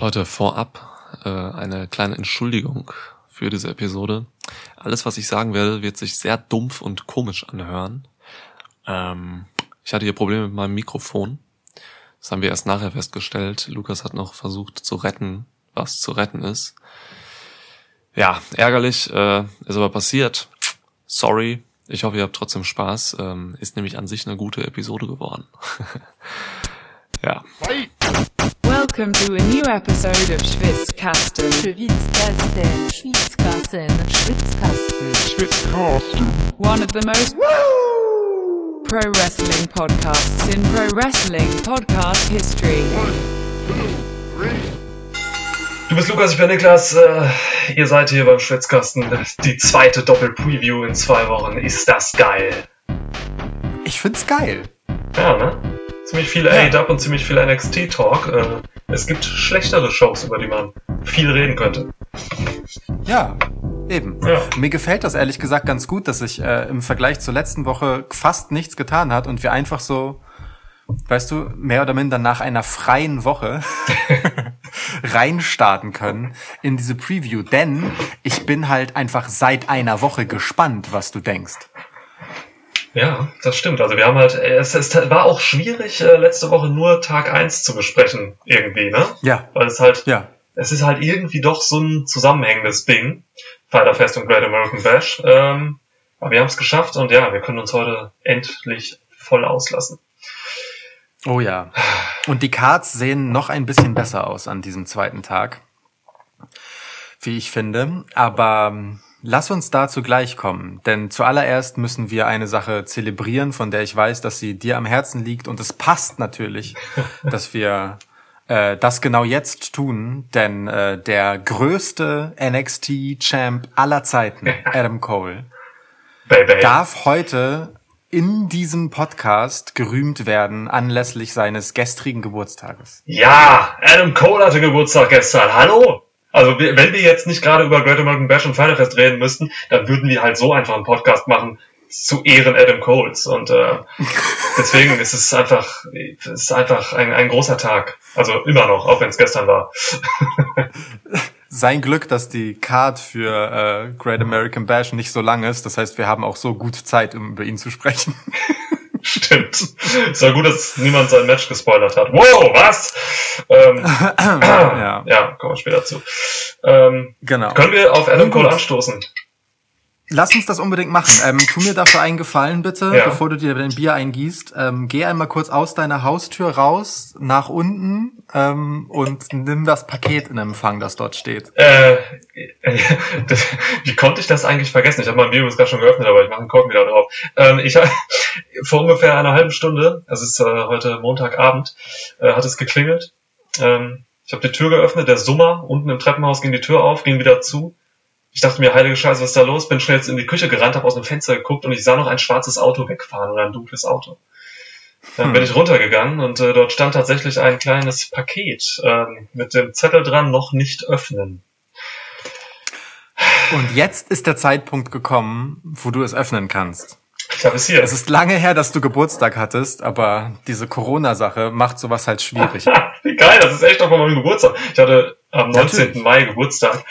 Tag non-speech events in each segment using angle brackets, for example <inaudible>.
Leute, vorab äh, eine kleine Entschuldigung für diese Episode. Alles, was ich sagen werde, wird sich sehr dumpf und komisch anhören. Ähm, ich hatte hier Probleme mit meinem Mikrofon. Das haben wir erst nachher festgestellt. Lukas hat noch versucht zu retten, was zu retten ist. Ja, ärgerlich, äh, ist aber passiert. Sorry. Ich hoffe, ihr habt trotzdem Spaß. Ähm, ist nämlich an sich eine gute Episode geworden. <laughs> ja. Welcome to a new episode of Schwitzkasten. Schwitzkasten, Schwitzkasten, Schwitzkasten, Schwitzkasten. One of the most pro wrestling podcasts in pro wrestling podcast history. Du bist Lukas, ich bin Niklas. Äh, ihr seid hier beim Schwitzkasten. Die zweite Doppel-Preview in zwei Wochen. Ist das geil? Ich find's geil. Ja, ne? Ziemlich viel Ja. A-Dub und ziemlich viel NXT-Talk. Äh, es gibt schlechtere Shows, über die man viel reden könnte. Ja, eben. Ja. Mir gefällt das ehrlich gesagt ganz gut, dass sich äh, im Vergleich zur letzten Woche fast nichts getan hat und wir einfach so, weißt du, mehr oder minder nach einer freien Woche <laughs> reinstarten können in diese Preview. Denn ich bin halt einfach seit einer Woche gespannt, was du denkst. Ja, das stimmt. Also wir haben halt, äh, es, es war auch schwierig, äh, letzte Woche nur Tag 1 zu besprechen, irgendwie, ne? Ja, Weil es halt, ja. es ist halt irgendwie doch so ein zusammenhängendes Ding. Fighter Fest und Great American Bash. Ähm, aber wir haben es geschafft und ja, wir können uns heute endlich voll auslassen. Oh ja. Und die Cards sehen noch ein bisschen besser aus an diesem zweiten Tag, wie ich finde. Aber ähm, lass uns dazu gleich kommen, denn zuallererst müssen wir eine Sache zelebrieren, von der ich weiß, dass sie dir am Herzen liegt. Und es passt natürlich, <laughs> dass wir äh, das genau jetzt tun, denn äh, der größte NXT-Champ aller Zeiten, <laughs> Adam Cole, darf heute in diesem Podcast gerühmt werden anlässlich seines gestrigen Geburtstages. Ja, Adam Cole hatte Geburtstag gestern. Hallo? Also wenn wir jetzt nicht gerade über Great American Bash und Final Fest reden müssten, dann würden wir halt so einfach einen Podcast machen zu Ehren Adam Coles. Und äh, <laughs> deswegen ist es einfach, es ist einfach ein, ein großer Tag. Also immer noch, auch wenn es gestern war. <laughs> Sein Glück, dass die Card für äh, Great American Bash nicht so lang ist. Das heißt, wir haben auch so gut Zeit, um über ihn zu sprechen. <laughs> Stimmt. Es war gut, dass niemand sein Match gespoilert hat. Wow, was? Ähm, <clears throat> ja, ja, kommen wir später zu. Ähm, genau. können wir auf Adam. Cole anstoßen? Lass uns das unbedingt machen. Ähm, tu mir dafür einen Gefallen, bitte, Ja. bevor du dir dein Bier eingießt. Ähm, geh einmal kurz aus deiner Haustür raus, nach unten ähm, und nimm das Paket in Empfang, das dort steht. Äh, <laughs> das, wie konnte ich das eigentlich vergessen? Ich habe mein Bier übrigens gerade schon geöffnet, aber ich mache einen Korken wieder drauf. Ähm, ich hab, <laughs> vor ungefähr einer halben Stunde, es ist äh, heute Montagabend, äh, hat es geklingelt. Ähm, ich habe die Tür geöffnet, der Summer unten im Treppenhaus ging die Tür auf, ging wieder zu. Ich dachte mir, heilige Scheiße, was ist da los? Bin schnell jetzt in die Küche gerannt, habe aus dem Fenster geguckt und ich sah noch ein schwarzes Auto wegfahren oder ein dunkles Auto. Dann Hm. bin ich runtergegangen und äh, dort stand tatsächlich ein kleines Paket ähm, mit dem Zettel dran, noch nicht öffnen. Und jetzt ist der Zeitpunkt gekommen, wo du es öffnen kannst. Ich habe es hier. Es ist lange her, dass du Geburtstag hattest, aber diese Corona-Sache macht sowas halt schwierig. <laughs> Wie geil, das ist echt noch von meinem Geburtstag. Ich hatte am 19. Natürlich. Mai Geburtstag.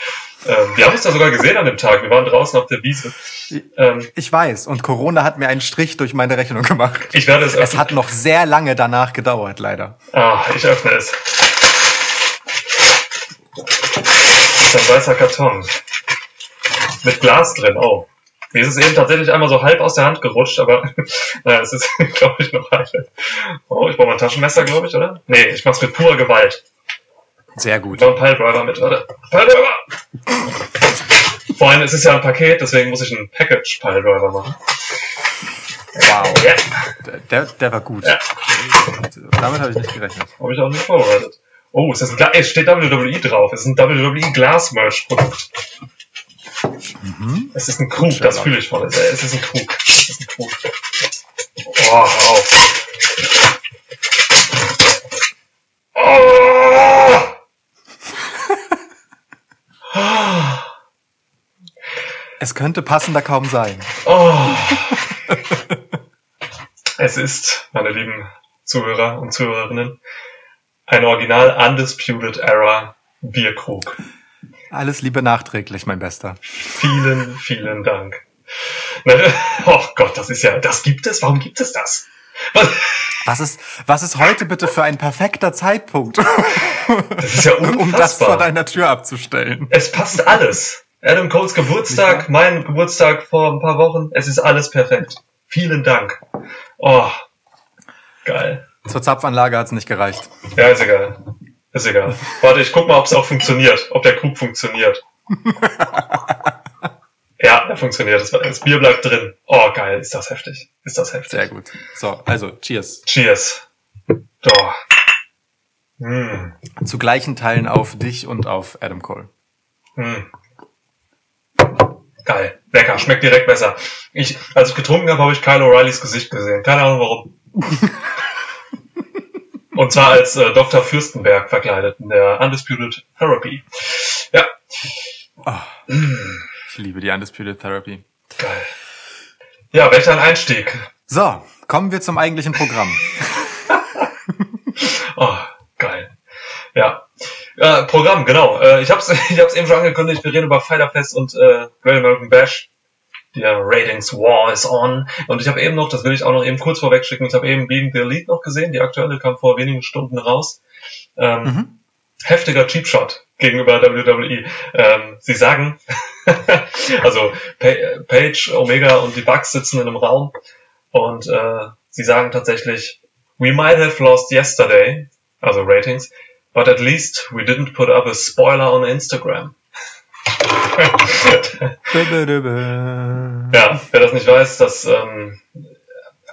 Ähm, wir haben uns da sogar gesehen an dem Tag. Wir waren draußen auf der Wiese. Ähm, Ich weiß, und Corona hat mir einen Strich durch meine Rechnung gemacht. ich werde es Es öffnen. hat noch sehr lange danach gedauert, leider. Ah, ich öffne es. Das ist ein weißer Karton. Mit Glas drin, oh. Mir ist es eben tatsächlich einmal so halb aus der Hand gerutscht, aber <laughs> naja, es ist, <laughs> glaube ich, noch heil. Oh, ich brauche mal ein Taschenmesser, glaube ich, oder? Nee, ich mach's mit purer Gewalt. Sehr gut. Einen Piledriver mit, warte. Piledriver! Vor allem, es ist ja ein Paket, deswegen muss ich einen Package-Piledriver machen. Wow. Ja, Der, der war gut. Ja. Damit habe ich nicht gerechnet. habe ich auch nicht vorbereitet. Oh, ist das ein Gla es steht WWE drauf. Es ist ein WWE Merch Produkt. Es ist ein Krug, das fühle ich voll. Es ist ein Krug. Es ist ein Krug. Oh, hör auf. Oh! Es könnte passender kaum sein. Oh. es ist, meine lieben Zuhörer und Zuhörerinnen, ein Original Undisputed Era Bierkrug. Alles Liebe nachträglich, mein Bester. Vielen, vielen Dank. Na, Oh Gott, das ist ja, das gibt es? Warum gibt es das? Was? Was ist, was ist heute bitte für ein perfekter Zeitpunkt, Das ist ja <laughs> um das vor unfassbar. deiner Tür abzustellen? Es passt alles. Adam Coles Geburtstag, mein Geburtstag vor ein paar Wochen. Es ist alles perfekt. Vielen Dank. Oh, geil. Zur Zapfanlage hat's nicht gereicht. Ja, ist egal. Ist egal. Warte, ich guck mal, ob es auch funktioniert. Ob der Krug funktioniert. <laughs> ja, er funktioniert. Das, Bier bleibt drin. Oh, geil. Ist das heftig. Ist das heftig. Sehr gut. So, also, cheers. Cheers. Doch. Hm. Zu gleichen Teilen auf dich und auf Adam Cole. Hm. Geil. Lecker. Schmeckt direkt besser. Ich, als ich getrunken habe, habe ich Kyle O'Reillys Gesicht gesehen. Keine Ahnung warum. <laughs> Und zwar als äh, Dr. Fürstenberg verkleidet in der Undisputed Therapy. Ja, Ich liebe die Undisputed Therapy. geil. Ja, welch ein Einstieg. So, kommen wir zum eigentlichen Programm. <laughs> Oh, geil. Ja. Äh, Programm, genau. Äh, ich hab's, <laughs> ich hab's eben schon angekündigt, wir reden über Fighter Fest und äh, Great American Bash. Der Ratings War is on. Und ich habe eben noch, das will ich auch noch eben kurz vorweg schicken, ich habe eben Being the Elite noch gesehen, die aktuelle kam vor wenigen Stunden raus. Ähm, Heftiger Cheap Shot gegenüber WWE. Ähm, sie sagen, <laughs> also Pa- Page, Omega und die Bucks sitzen in einem Raum und äh, sie sagen tatsächlich, we might have lost yesterday, also Ratings, but at least we didn't put up a spoiler on Instagram. Ja, wer das nicht weiß, dass ähm,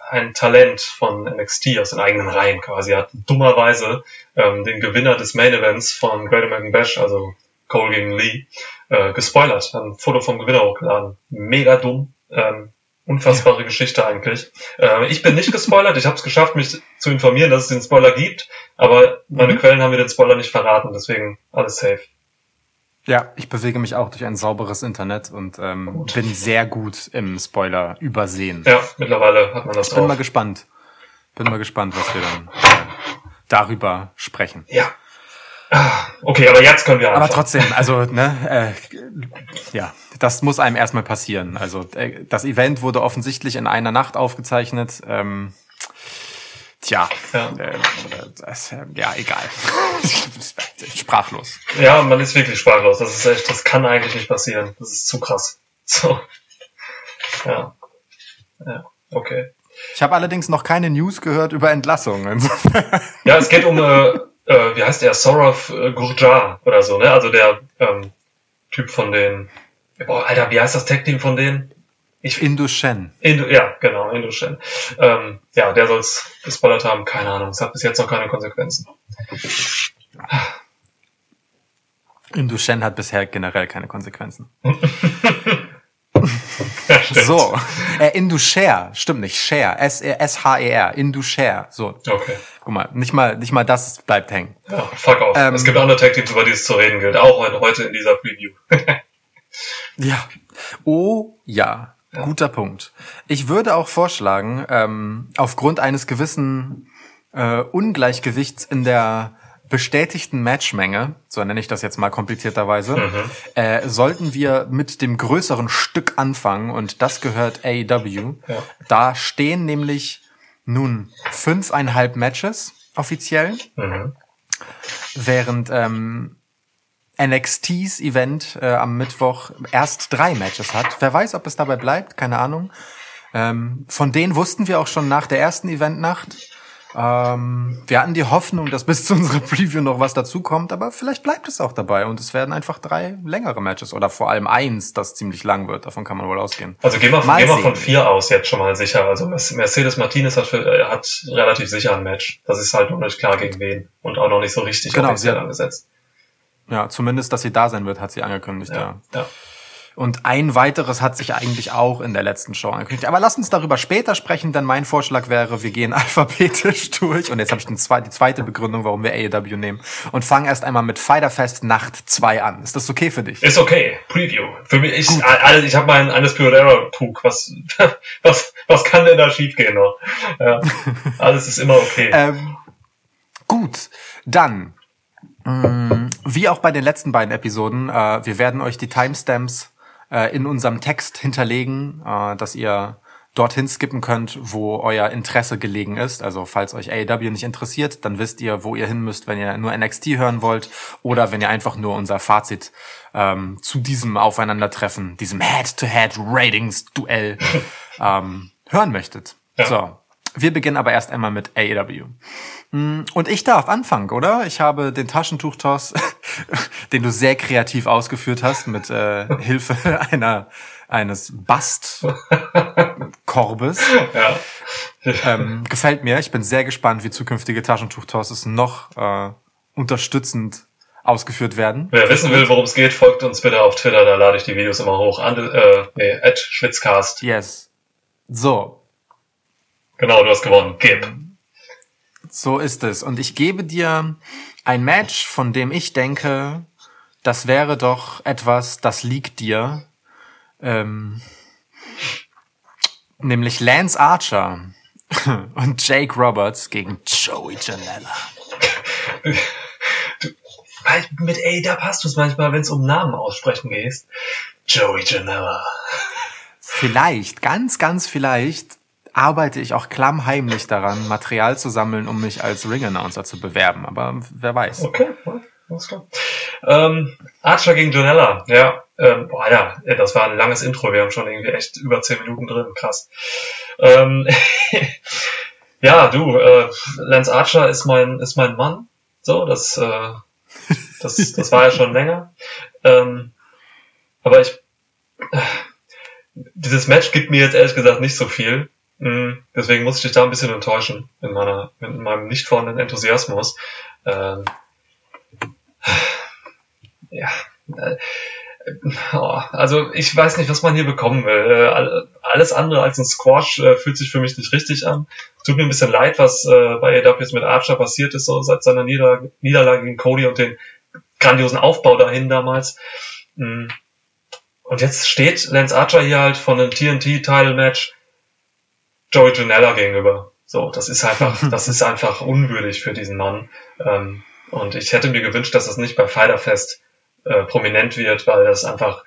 ein Talent von NXT aus den eigenen Reihen quasi hat dummerweise ähm, den Gewinner des Main Events von Great American Bash, also Cole gegen Lee, äh, gespoilert, hat ein Foto vom Gewinner hochgeladen. Mega dumm. Ähm, unfassbare Geschichte eigentlich. Äh, ich bin nicht gespoilert, ich habe es geschafft, mich zu informieren, dass es den Spoiler gibt, aber meine Mhm. Quellen haben mir den Spoiler nicht verraten, deswegen alles safe. Ja, ich bewege mich auch durch ein sauberes Internet und ähm, Gut. bin sehr gut im Spoiler übersehen. Ja, mittlerweile hat man das Bin mal drauf. gespannt. Bin mal gespannt, was wir dann äh, darüber sprechen. Ja. Okay, aber jetzt können wir Aber anfangen. trotzdem, also, ne, äh, ja, das muss einem erstmal passieren. Also, äh, das Event wurde offensichtlich in einer Nacht aufgezeichnet. Ähm, tja, Ja. äh, das, äh, ja, egal. <laughs> Sprachlos. Ja, man ist wirklich sprachlos. Das ist echt, das kann eigentlich nicht passieren. Das ist zu krass. <laughs> So. Ja. Ja, okay. Ich habe allerdings noch keine News gehört über Entlassungen. Ja, es geht um, äh, äh, wie heißt der? Saurav äh, Gurjar oder so, ne? Also der ähm, Typ von den. Boah, Alter, wie heißt das Tag-Team von denen? Ich, Indu Shen. Indu, ja, genau, Indushen. Ähm, ja, der soll es gespoilert haben, keine Ahnung. Es hat bis jetzt noch keine Konsequenzen. Indu Shen hat bisher generell keine Konsequenzen. <laughs> Ja. So, äh, Indu Share, stimmt nicht, Share, S-H-E-R, Indu Share. So, Okay. guck mal, nicht mal, nicht mal das bleibt hängen. Ja, fuck off. Ähm, es gibt andere Tag-Teams, über die es zu reden gilt. Auch heute- heute in dieser Preview. <laughs> Ja. Oh ja, guter Punkt. Ich würde auch vorschlagen, ähm, aufgrund eines gewissen äh, Ungleichgewichts in der bestätigten Matchmenge, so nenne ich das jetzt mal komplizierterweise, äh, sollten wir mit dem größeren Stück anfangen und das gehört AEW. Ja. Da stehen nämlich nun fünfeinhalb Matches offiziell, mhm. während ähm, NXTs Event äh, am Mittwoch erst drei Matches hat. Wer weiß, ob es dabei bleibt, keine Ahnung. Ähm, von denen wussten wir auch schon nach der ersten Eventnacht. Ähm, wir hatten die Hoffnung, dass bis zu unserer <laughs> Preview noch was dazukommt, aber vielleicht bleibt es auch dabei und es werden einfach drei längere Matches oder vor allem eins, das ziemlich lang wird. Davon kann man wohl ausgehen. Also gehen wir, Mal gehen wir von vier aus jetzt schon mal sicher. Also Mercedes Martinez hat, äh, hat relativ sicher ein Match. Das ist halt noch nicht klar gegen wen und auch noch nicht so richtig Genau, offiziell angesetzt. Ja, zumindest, dass sie da sein wird, hat sie angekündigt, ja. Ja, ja. Und ein weiteres hat sich eigentlich auch in der letzten Show angekündigt. Aber lass uns darüber später sprechen, denn mein Vorschlag wäre, wir gehen <laughs> alphabetisch durch. Und jetzt habe ich zwe die zweite Begründung, warum wir AEW nehmen. Und fangen erst einmal mit Fighter Fest Nacht 2 an. Ist das okay für dich? Ist okay. Preview. Für mich, ich, alles, ich habe mein Undisputed Era Trug. Was, <laughs> was, was kann denn da schiefgehen noch? Ja, <laughs> alles ist immer okay. Ähm, gut, dann Wie auch bei den letzten beiden Episoden, äh, wir werden euch die Timestamps äh, in unserem Text hinterlegen, äh, dass ihr dorthin skippen könnt, wo euer Interesse gelegen ist. Also falls euch AEW nicht interessiert, dann wisst ihr, wo ihr hin müsst, wenn ihr nur NXT hören wollt oder wenn ihr einfach nur unser Fazit ähm, zu diesem Aufeinandertreffen, diesem Head-to-Head-Ratings-Duell <laughs> ähm, hören möchtet. Ja. So, wir beginnen aber erst einmal mit AEW. Mm, Und ich darf anfangen, oder? Ich habe den Taschentuchtoss, <laughs> den du sehr kreativ ausgeführt hast, mit äh, <laughs> Hilfe einer eines Bastkorbes. <laughs> Ja. Ähm, gefällt mir. Ich bin sehr gespannt, wie zukünftige Taschentuchtosses noch äh, unterstützend ausgeführt werden. Wer wissen will, worum es geht, folgt uns bitte auf Twitter, da lade ich die Videos immer hoch. Ande, äh, nee, at Schwitzcast. Yes. So, Genau, du hast gewonnen. Gib. So ist es. Und ich gebe dir ein Match, von dem ich denke, das wäre doch etwas, das liegt dir. Ähm, nämlich Lance Archer <laughs> und Jake Roberts gegen Joey Janela. Mit A-Dub hast du es manchmal, wenn es um Namen aussprechen geht. Joey Janela. Vielleicht, ganz, ganz vielleicht arbeite ich auch klammheimlich daran, Material zu sammeln, um mich als Ring-Announcer zu bewerben. Aber wer weiß. Okay, alles klar. Ähm, Archer gegen Janela. Ja, ähm, boah, ja, das war ein langes Intro. Wir haben schon irgendwie echt über 10 Minuten drin. Krass. Ähm, <laughs> ja, du, äh, Lance Archer ist mein, ist mein Mann. So, das, äh, das, das war ja schon länger. Ähm, aber ich, äh, dieses Match gibt mir jetzt ehrlich gesagt nicht so viel. Mm, Deswegen muss ich dich da ein bisschen enttäuschen in meiner, in meinem nicht vorhandenen Enthusiasmus. Ähm, ja, äh, oh, also ich weiß nicht, was man hier bekommen will. Äh, all- alles andere als ein Squash äh, fühlt sich für mich nicht richtig an. Tut mir ein bisschen leid, was bei AEW jetzt mit Archer passiert ist, so seit seiner Nieder Niederlage gegen Cody und den grandiosen Aufbau dahin damals. Mm. Und jetzt steht Lance Archer hier halt von einem TNT-Title-Match Joey Janela gegenüber. So, das ist einfach, <laughs> das ist einfach unwürdig für diesen Mann. Ähm, und ich hätte mir gewünscht, dass das nicht bei Fighterfest äh, prominent wird, weil das einfach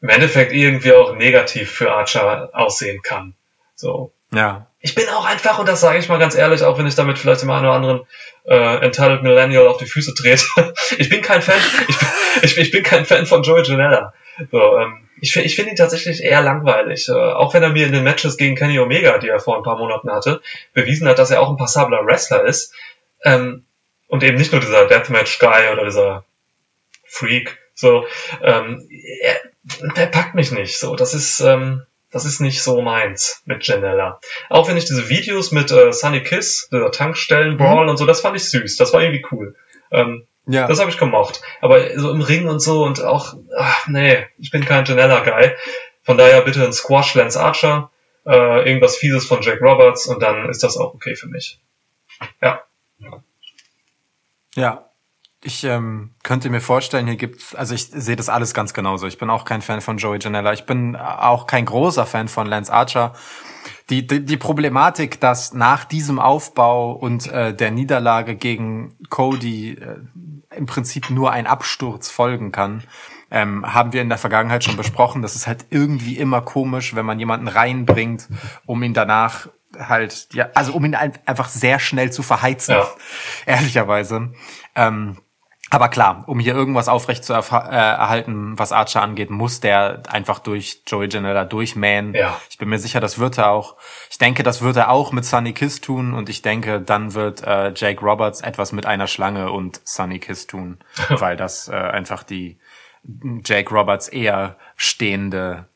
im Endeffekt irgendwie auch negativ für Archer aussehen kann. So. Ja. Ich bin auch einfach, und das sage ich mal ganz ehrlich, auch wenn ich damit vielleicht dem einen oder anderen äh, Entitled Millennial auf die Füße trete. <laughs> ich bin kein Fan, ich bin, ich, ich bin kein Fan von Joey Janela. So, ähm, ich finde ich finde ihn tatsächlich eher langweilig. Äh, auch wenn er mir in den Matches gegen Kenny Omega, die er vor ein paar Monaten hatte, bewiesen hat, dass er auch ein passabler Wrestler ist. Ähm, und eben nicht nur dieser Deathmatch-Guy oder dieser Freak. So, ähm, er, der packt mich nicht. So, das ist, ähm, das ist nicht so meins mit Janella. Auch wenn ich diese Videos mit äh, Sunny Kiss, dieser Tankstellen-Brawl und so, das fand ich süß. Das war irgendwie cool. Ähm, Ja. das habe ich gemocht. Aber so im Ring und so und auch, ach, nee, ich bin kein Janella-Guy. Von daher bitte ein Squash Lance Archer, äh, irgendwas Fieses von Jake Roberts und dann ist das auch okay für mich. Ja. Ja. Ich ähm, könnte mir vorstellen, hier gibt's, also ich sehe das alles ganz genauso. Ich bin auch kein Fan von Joey Janela. Ich bin auch kein großer Fan von Lance Archer. Die, die, die Problematik, dass nach diesem Aufbau und äh, der Niederlage gegen Cody äh, im Prinzip nur ein Absturz folgen kann, ähm, haben wir in der Vergangenheit schon besprochen. Das ist halt irgendwie immer komisch, wenn man jemanden reinbringt, um ihn danach halt, ja, also um ihn ein- einfach sehr schnell zu verheizen, Ja. ehrlicherweise. Ähm, aber klar, um hier irgendwas aufrecht zu äh, erhalten, was Archer angeht, muss der einfach durch Joey Janela durchmähen. Ja. Ich bin mir sicher, das wird er auch. Ich denke, das wird er auch mit Sunny Kiss tun und ich denke, dann wird äh, Jake Roberts etwas mit einer Schlange und Sunny Kiss tun, <laughs> weil das äh, einfach die Jake Roberts eher stehende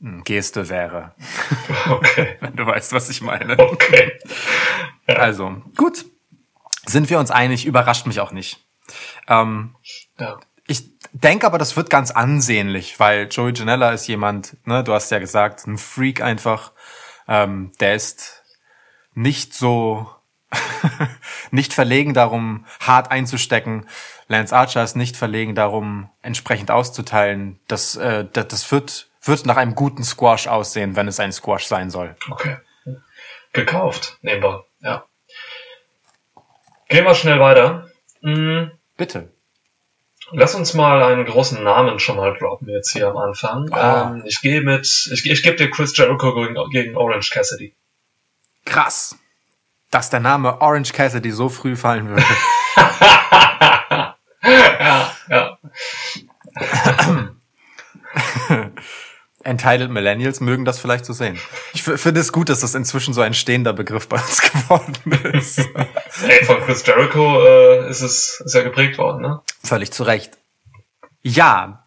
hm, Geste wäre, <laughs> Okay. <laughs> wenn du weißt, was ich meine. Okay. Also, gut. Sind wir uns einig, überrascht mich auch nicht. Ähm, Ja. ich denke aber, das wird ganz ansehnlich, weil Joey Janela ist jemand, ne, du hast ja gesagt, ein Freak einfach. Ähm, der ist nicht so, <laughs> nicht verlegen darum, hart einzustecken. Lance Archer ist nicht verlegen darum, entsprechend auszuteilen. Das, äh, das, das wird, wird nach einem guten Squash aussehen, wenn es ein Squash sein soll. Okay. Gekauft, nehmen wir. Ja. Gehen wir schnell weiter. Mm, Bitte. Lass uns mal einen großen Namen schon mal droppen jetzt hier am Anfang. Ah. Ähm, ich gehe mit, ich, ich gebe dir Chris Jericho gegen, gegen Orange Cassidy. Krass, dass der Name Orange Cassidy so früh fallen würde. <laughs> ja, ja. <laughs> Entitled Millennials mögen das vielleicht so sehen. Ich finde es gut, dass das inzwischen so ein stehender Begriff bei uns <laughs> geworden ist. Ey, von Chris Jericho äh, ist es ist ja geprägt worden, ne? Völlig zu Recht. Ja,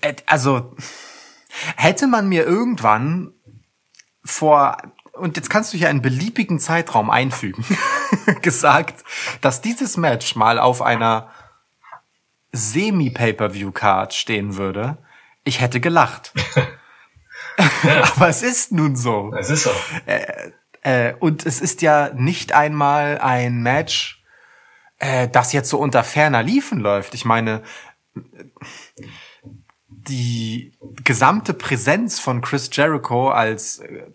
äh, also hätte man mir irgendwann vor, und jetzt kannst du hier einen beliebigen Zeitraum einfügen, <laughs> gesagt, dass dieses Match mal auf einer Semi-Pay-Per-View-Card stehen würde, ich hätte gelacht. <laughs> <laughs> Aber es ist nun so. Es ist so. Äh, und es ist ja nicht einmal ein Match, äh, das jetzt so unter ferner Liefen läuft. Ich meine, die gesamte Präsenz von Chris Jericho als äh,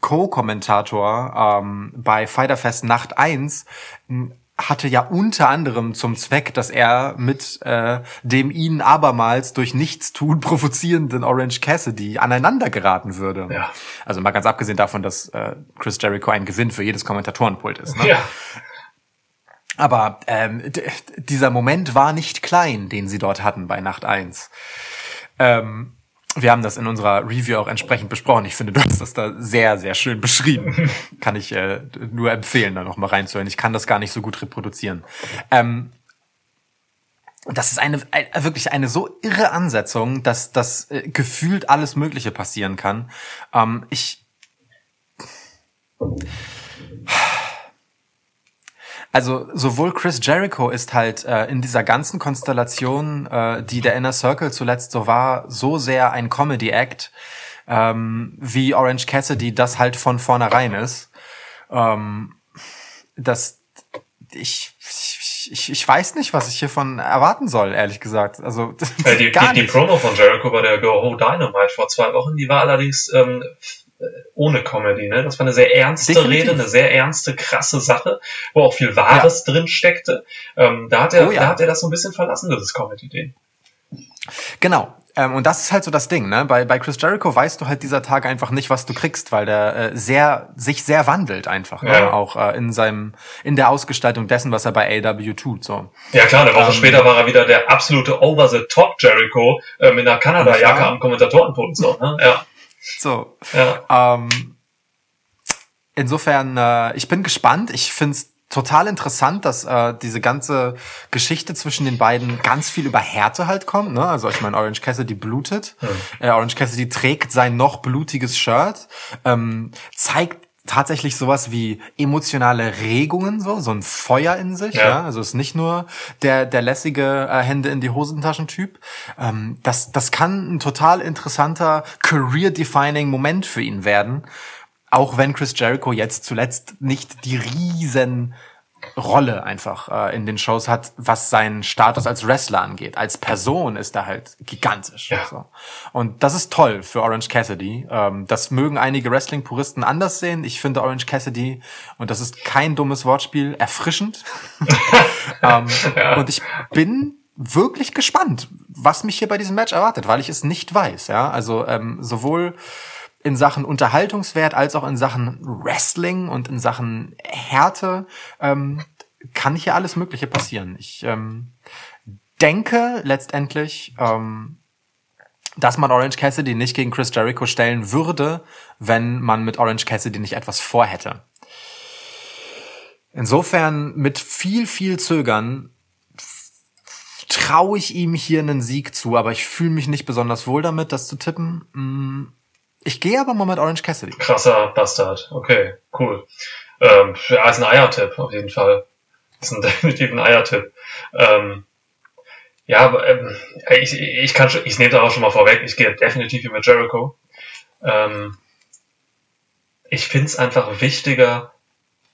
Co-Kommentator ähm, bei Fighter Fest Nacht 1 m, hatte ja unter anderem zum Zweck, dass er mit äh, dem ihn abermals durch Nichtstun provozierenden Orange Cassidy aneinander geraten würde. Ja. Also mal ganz abgesehen davon, dass äh, Chris Jericho ein Gewinn für jedes Kommentatorenpult ist. Ne? Ja. Aber ähm, dieser Moment war nicht klein, den sie dort hatten bei Nacht 1. Ähm, wir haben das in unserer Review auch entsprechend besprochen. Ich finde, du hast das da sehr, sehr schön beschrieben. <laughs> kann ich äh, nur empfehlen, da noch mal reinzuhören. Ich kann das gar nicht so gut reproduzieren. Ähm, das ist eine ein, wirklich eine so irre Ansetzung, dass das äh, gefühlt alles Mögliche passieren kann. Ähm, ich Also sowohl Chris Jericho ist halt äh, in dieser ganzen Konstellation, äh, die der Inner Circle zuletzt so war, so sehr ein Comedy-Act, ähm, wie Orange Cassidy das halt von vornherein ist. Ähm, das ich, ich, ich weiß nicht, was ich hiervon erwarten soll, ehrlich gesagt. Also <laughs> Äh, die, die, die. Promo von Jericho bei der Go Ho Dynamite vor zwei Wochen, die war allerdings ähm, ohne Comedy, ne? Das war eine sehr ernste Definitiv. Rede, eine sehr ernste, krasse Sache, wo auch viel Wahres drin steckte. Ähm, da hat er, Oh ja. da hat er das so ein bisschen verlassen, dieses Comedy-Ding. Genau. Ähm, und das ist halt so das Ding, ne? Bei, bei Chris Jericho weißt du halt dieser Tag einfach nicht, was du kriegst, weil der äh, sehr, sich sehr wandelt einfach, ne? Ja. Auch äh, in seinem, in der Ausgestaltung dessen, was er bei AW tut, so. Ja klar, eine Woche Ähm, später war er wieder der absolute Over-the-Top Jericho äh, mit einer Kanada-Jacke Ja. am Kommentatorenpult. So, ne? Ja, So. ja. Ähm, insofern, äh, ich bin gespannt. Ich find's total interessant, dass äh, diese ganze Geschichte zwischen den beiden ganz viel über Härte halt kommt. Ne? Also ich meine, Orange Cassidy blutet. Äh, Orange Cassidy trägt sein noch blutiges Shirt, ähm, zeigt tatsächlich sowas wie emotionale Regungen, so so ein Feuer in sich. Ja. Ja, also ist nicht nur der der lässige äh, Hände in die Hosentaschen Typ. Ähm, das das kann ein total interessanter career-defining Moment für ihn werden, auch wenn Chris Jericho jetzt zuletzt nicht die riesen Rolle einfach äh, in den Shows hat, was seinen Status als Wrestler angeht. Als Person ist er halt gigantisch. Ja. So. Und das ist toll für Orange Cassidy. Ähm, das mögen einige Wrestling-Puristen anders sehen. Ich finde Orange Cassidy, und das ist kein dummes Wortspiel, erfrischend. <laughs> ähm, Und ich bin wirklich gespannt, was mich hier bei diesem Match erwartet, weil ich es nicht weiß. Ja, also ähm, sowohl in Sachen Unterhaltungswert als auch in Sachen Wrestling und in Sachen Härte ähm, kann hier alles Mögliche passieren. Ich ähm, denke letztendlich, ähm, dass man Orange Cassidy nicht gegen Chris Jericho stellen würde, wenn man mit Orange Cassidy nicht etwas vorhätte. Insofern mit viel, viel Zögern traue ich ihm hier einen Sieg zu, aber ich fühle mich nicht besonders wohl damit, das zu tippen. Ich gehe aber mal mit Orange Cassidy. Krasser Bastard. Okay, cool. Ähm, ja, ist ein Eiertipp auf jeden Fall. Ist ein <laughs> definitiv ein Eiertipp. Ähm, ja, aber ähm, ich, ich kann schon, ich nehme da auch schon mal vorweg, ich gehe definitiv hier mit Jericho. Ähm, ich finde es einfach wichtiger,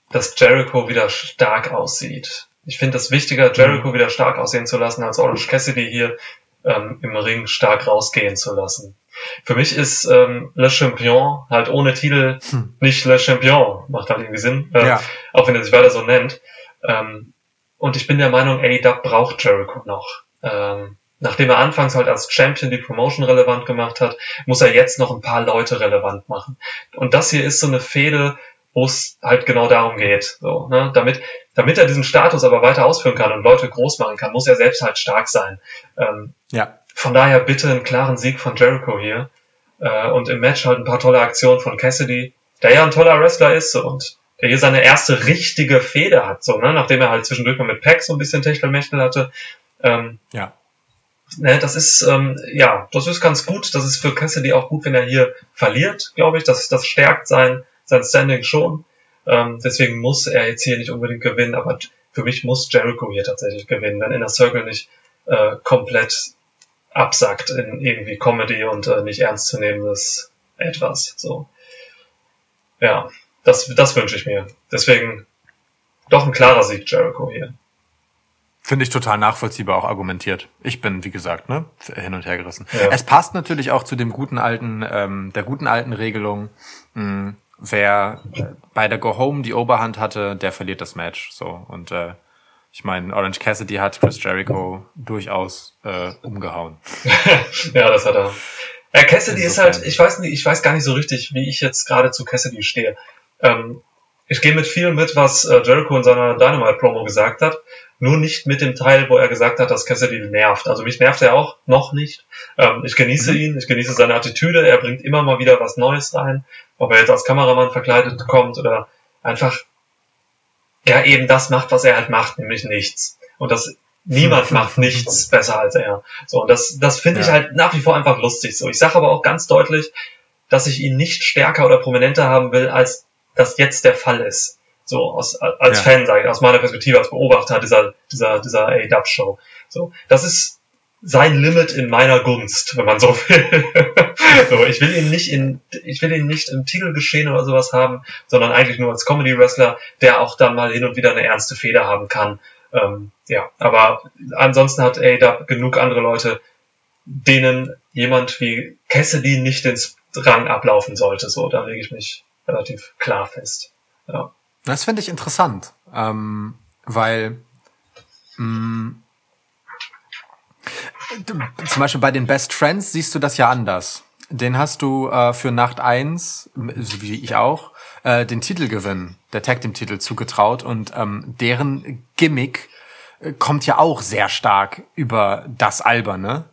dass Jericho wieder stark aussieht. Ich finde es wichtiger, Jericho wieder stark aussehen zu lassen, als Orange Cassidy hier ähm, im Ring stark rausgehen zu lassen. Für mich ist ähm, Le Champion halt ohne Titel nicht Le Champion. Macht halt irgendwie Sinn. Äh, Ja. Auch wenn er sich weiter so nennt. Ähm, und ich bin der Meinung, AEW braucht Jericho noch. ähm, nachdem er anfangs halt als Champion die Promotion relevant gemacht hat, muss er jetzt noch ein paar Leute relevant machen. Und das hier ist so eine Fehde, wo es halt genau darum geht. So, ne? damit, damit er diesen Status aber weiter ausführen kann und Leute groß machen kann, muss er selbst halt stark sein. Ähm, Ja. Von daher bitte einen klaren Sieg von Jericho hier. Äh, und im Match halt ein paar tolle Aktionen von Cassidy, der ja ein toller Wrestler ist und der hier seine erste richtige Fehde hat, so, ne? nachdem er halt zwischendurch mal mit Pack so ein bisschen Techtelmechtel hatte. Ähm, Ja. ne, das ist, ähm, ja, das ist ganz gut. Das ist für Cassidy auch gut, wenn er hier verliert, glaube ich. Das, das stärkt sein, sein Standing schon. Ähm, deswegen muss er jetzt hier nicht unbedingt gewinnen, aber für mich muss Jericho hier tatsächlich gewinnen, wenn Inner Circle nicht äh, komplett absackt in irgendwie Comedy und äh, nicht ernstzunehmendes etwas. So. Ja, das, das wünsche ich mir. Deswegen doch ein klarer Sieg Jericho hier. Finde ich total nachvollziehbar auch argumentiert. Ich bin, wie gesagt, ne, hin und her gerissen. Ja. Es passt natürlich auch zu dem guten alten, ähm, der guten alten Regelung, mh, wer äh, bei der Go Home die Oberhand hatte, der verliert das Match. So und äh, ich meine, Orange Cassidy hat Chris Jericho durchaus äh, umgehauen. <laughs> ja, das hat er. Äh, Cassidy ist Insofern. halt, ich weiß nicht, ich weiß gar nicht so richtig, wie ich jetzt gerade zu Cassidy stehe. Ähm, ich gehe mit viel mit, was äh, Jericho in seiner Dynamite-Promo gesagt hat, nur nicht mit dem Teil, wo er gesagt hat, dass Cassidy nervt. Also mich nervt er auch noch nicht. Ähm, ich genieße ihn, ich genieße seine Attitüde, er bringt immer mal wieder was Neues rein, ob er jetzt als Kameramann verkleidet kommt oder einfach ja eben das macht, was er halt macht, nämlich nichts. Und das niemand <laughs> macht nichts besser als er. So, und das, das finde ich Ja. halt nach wie vor einfach lustig. So, ich sage aber auch ganz deutlich, dass ich ihn nicht stärker oder prominenter haben will, als das jetzt der Fall ist. So, aus, als Ja. Fan, sage ich, aus meiner Perspektive, als Beobachter dieser, dieser, dieser A-Dub-Show. So, das ist sein Limit in meiner Gunst, wenn man so will. <laughs> so, ich will ihn nicht in, ich will ihn nicht im Titelgeschehen oder sowas haben, sondern eigentlich nur als Comedy-Wrestler, der auch dann mal hin und wieder eine ernste Feder haben kann. Ähm, ja, aber ansonsten hat A genug andere Leute, denen jemand wie Cassidy nicht ins Rang ablaufen sollte. So, da lege ich mich relativ klar fest. Ja. Das finde ich interessant, ähm, weil mh, du- zum Beispiel bei den Best Friends siehst du das ja anders. Den hast du äh, für Nacht eins, wie ich auch, äh, den Titelgewinn, der Tag Team Titel zugetraut und ähm, deren Gimmick äh, kommt ja auch sehr stark über das Alberne.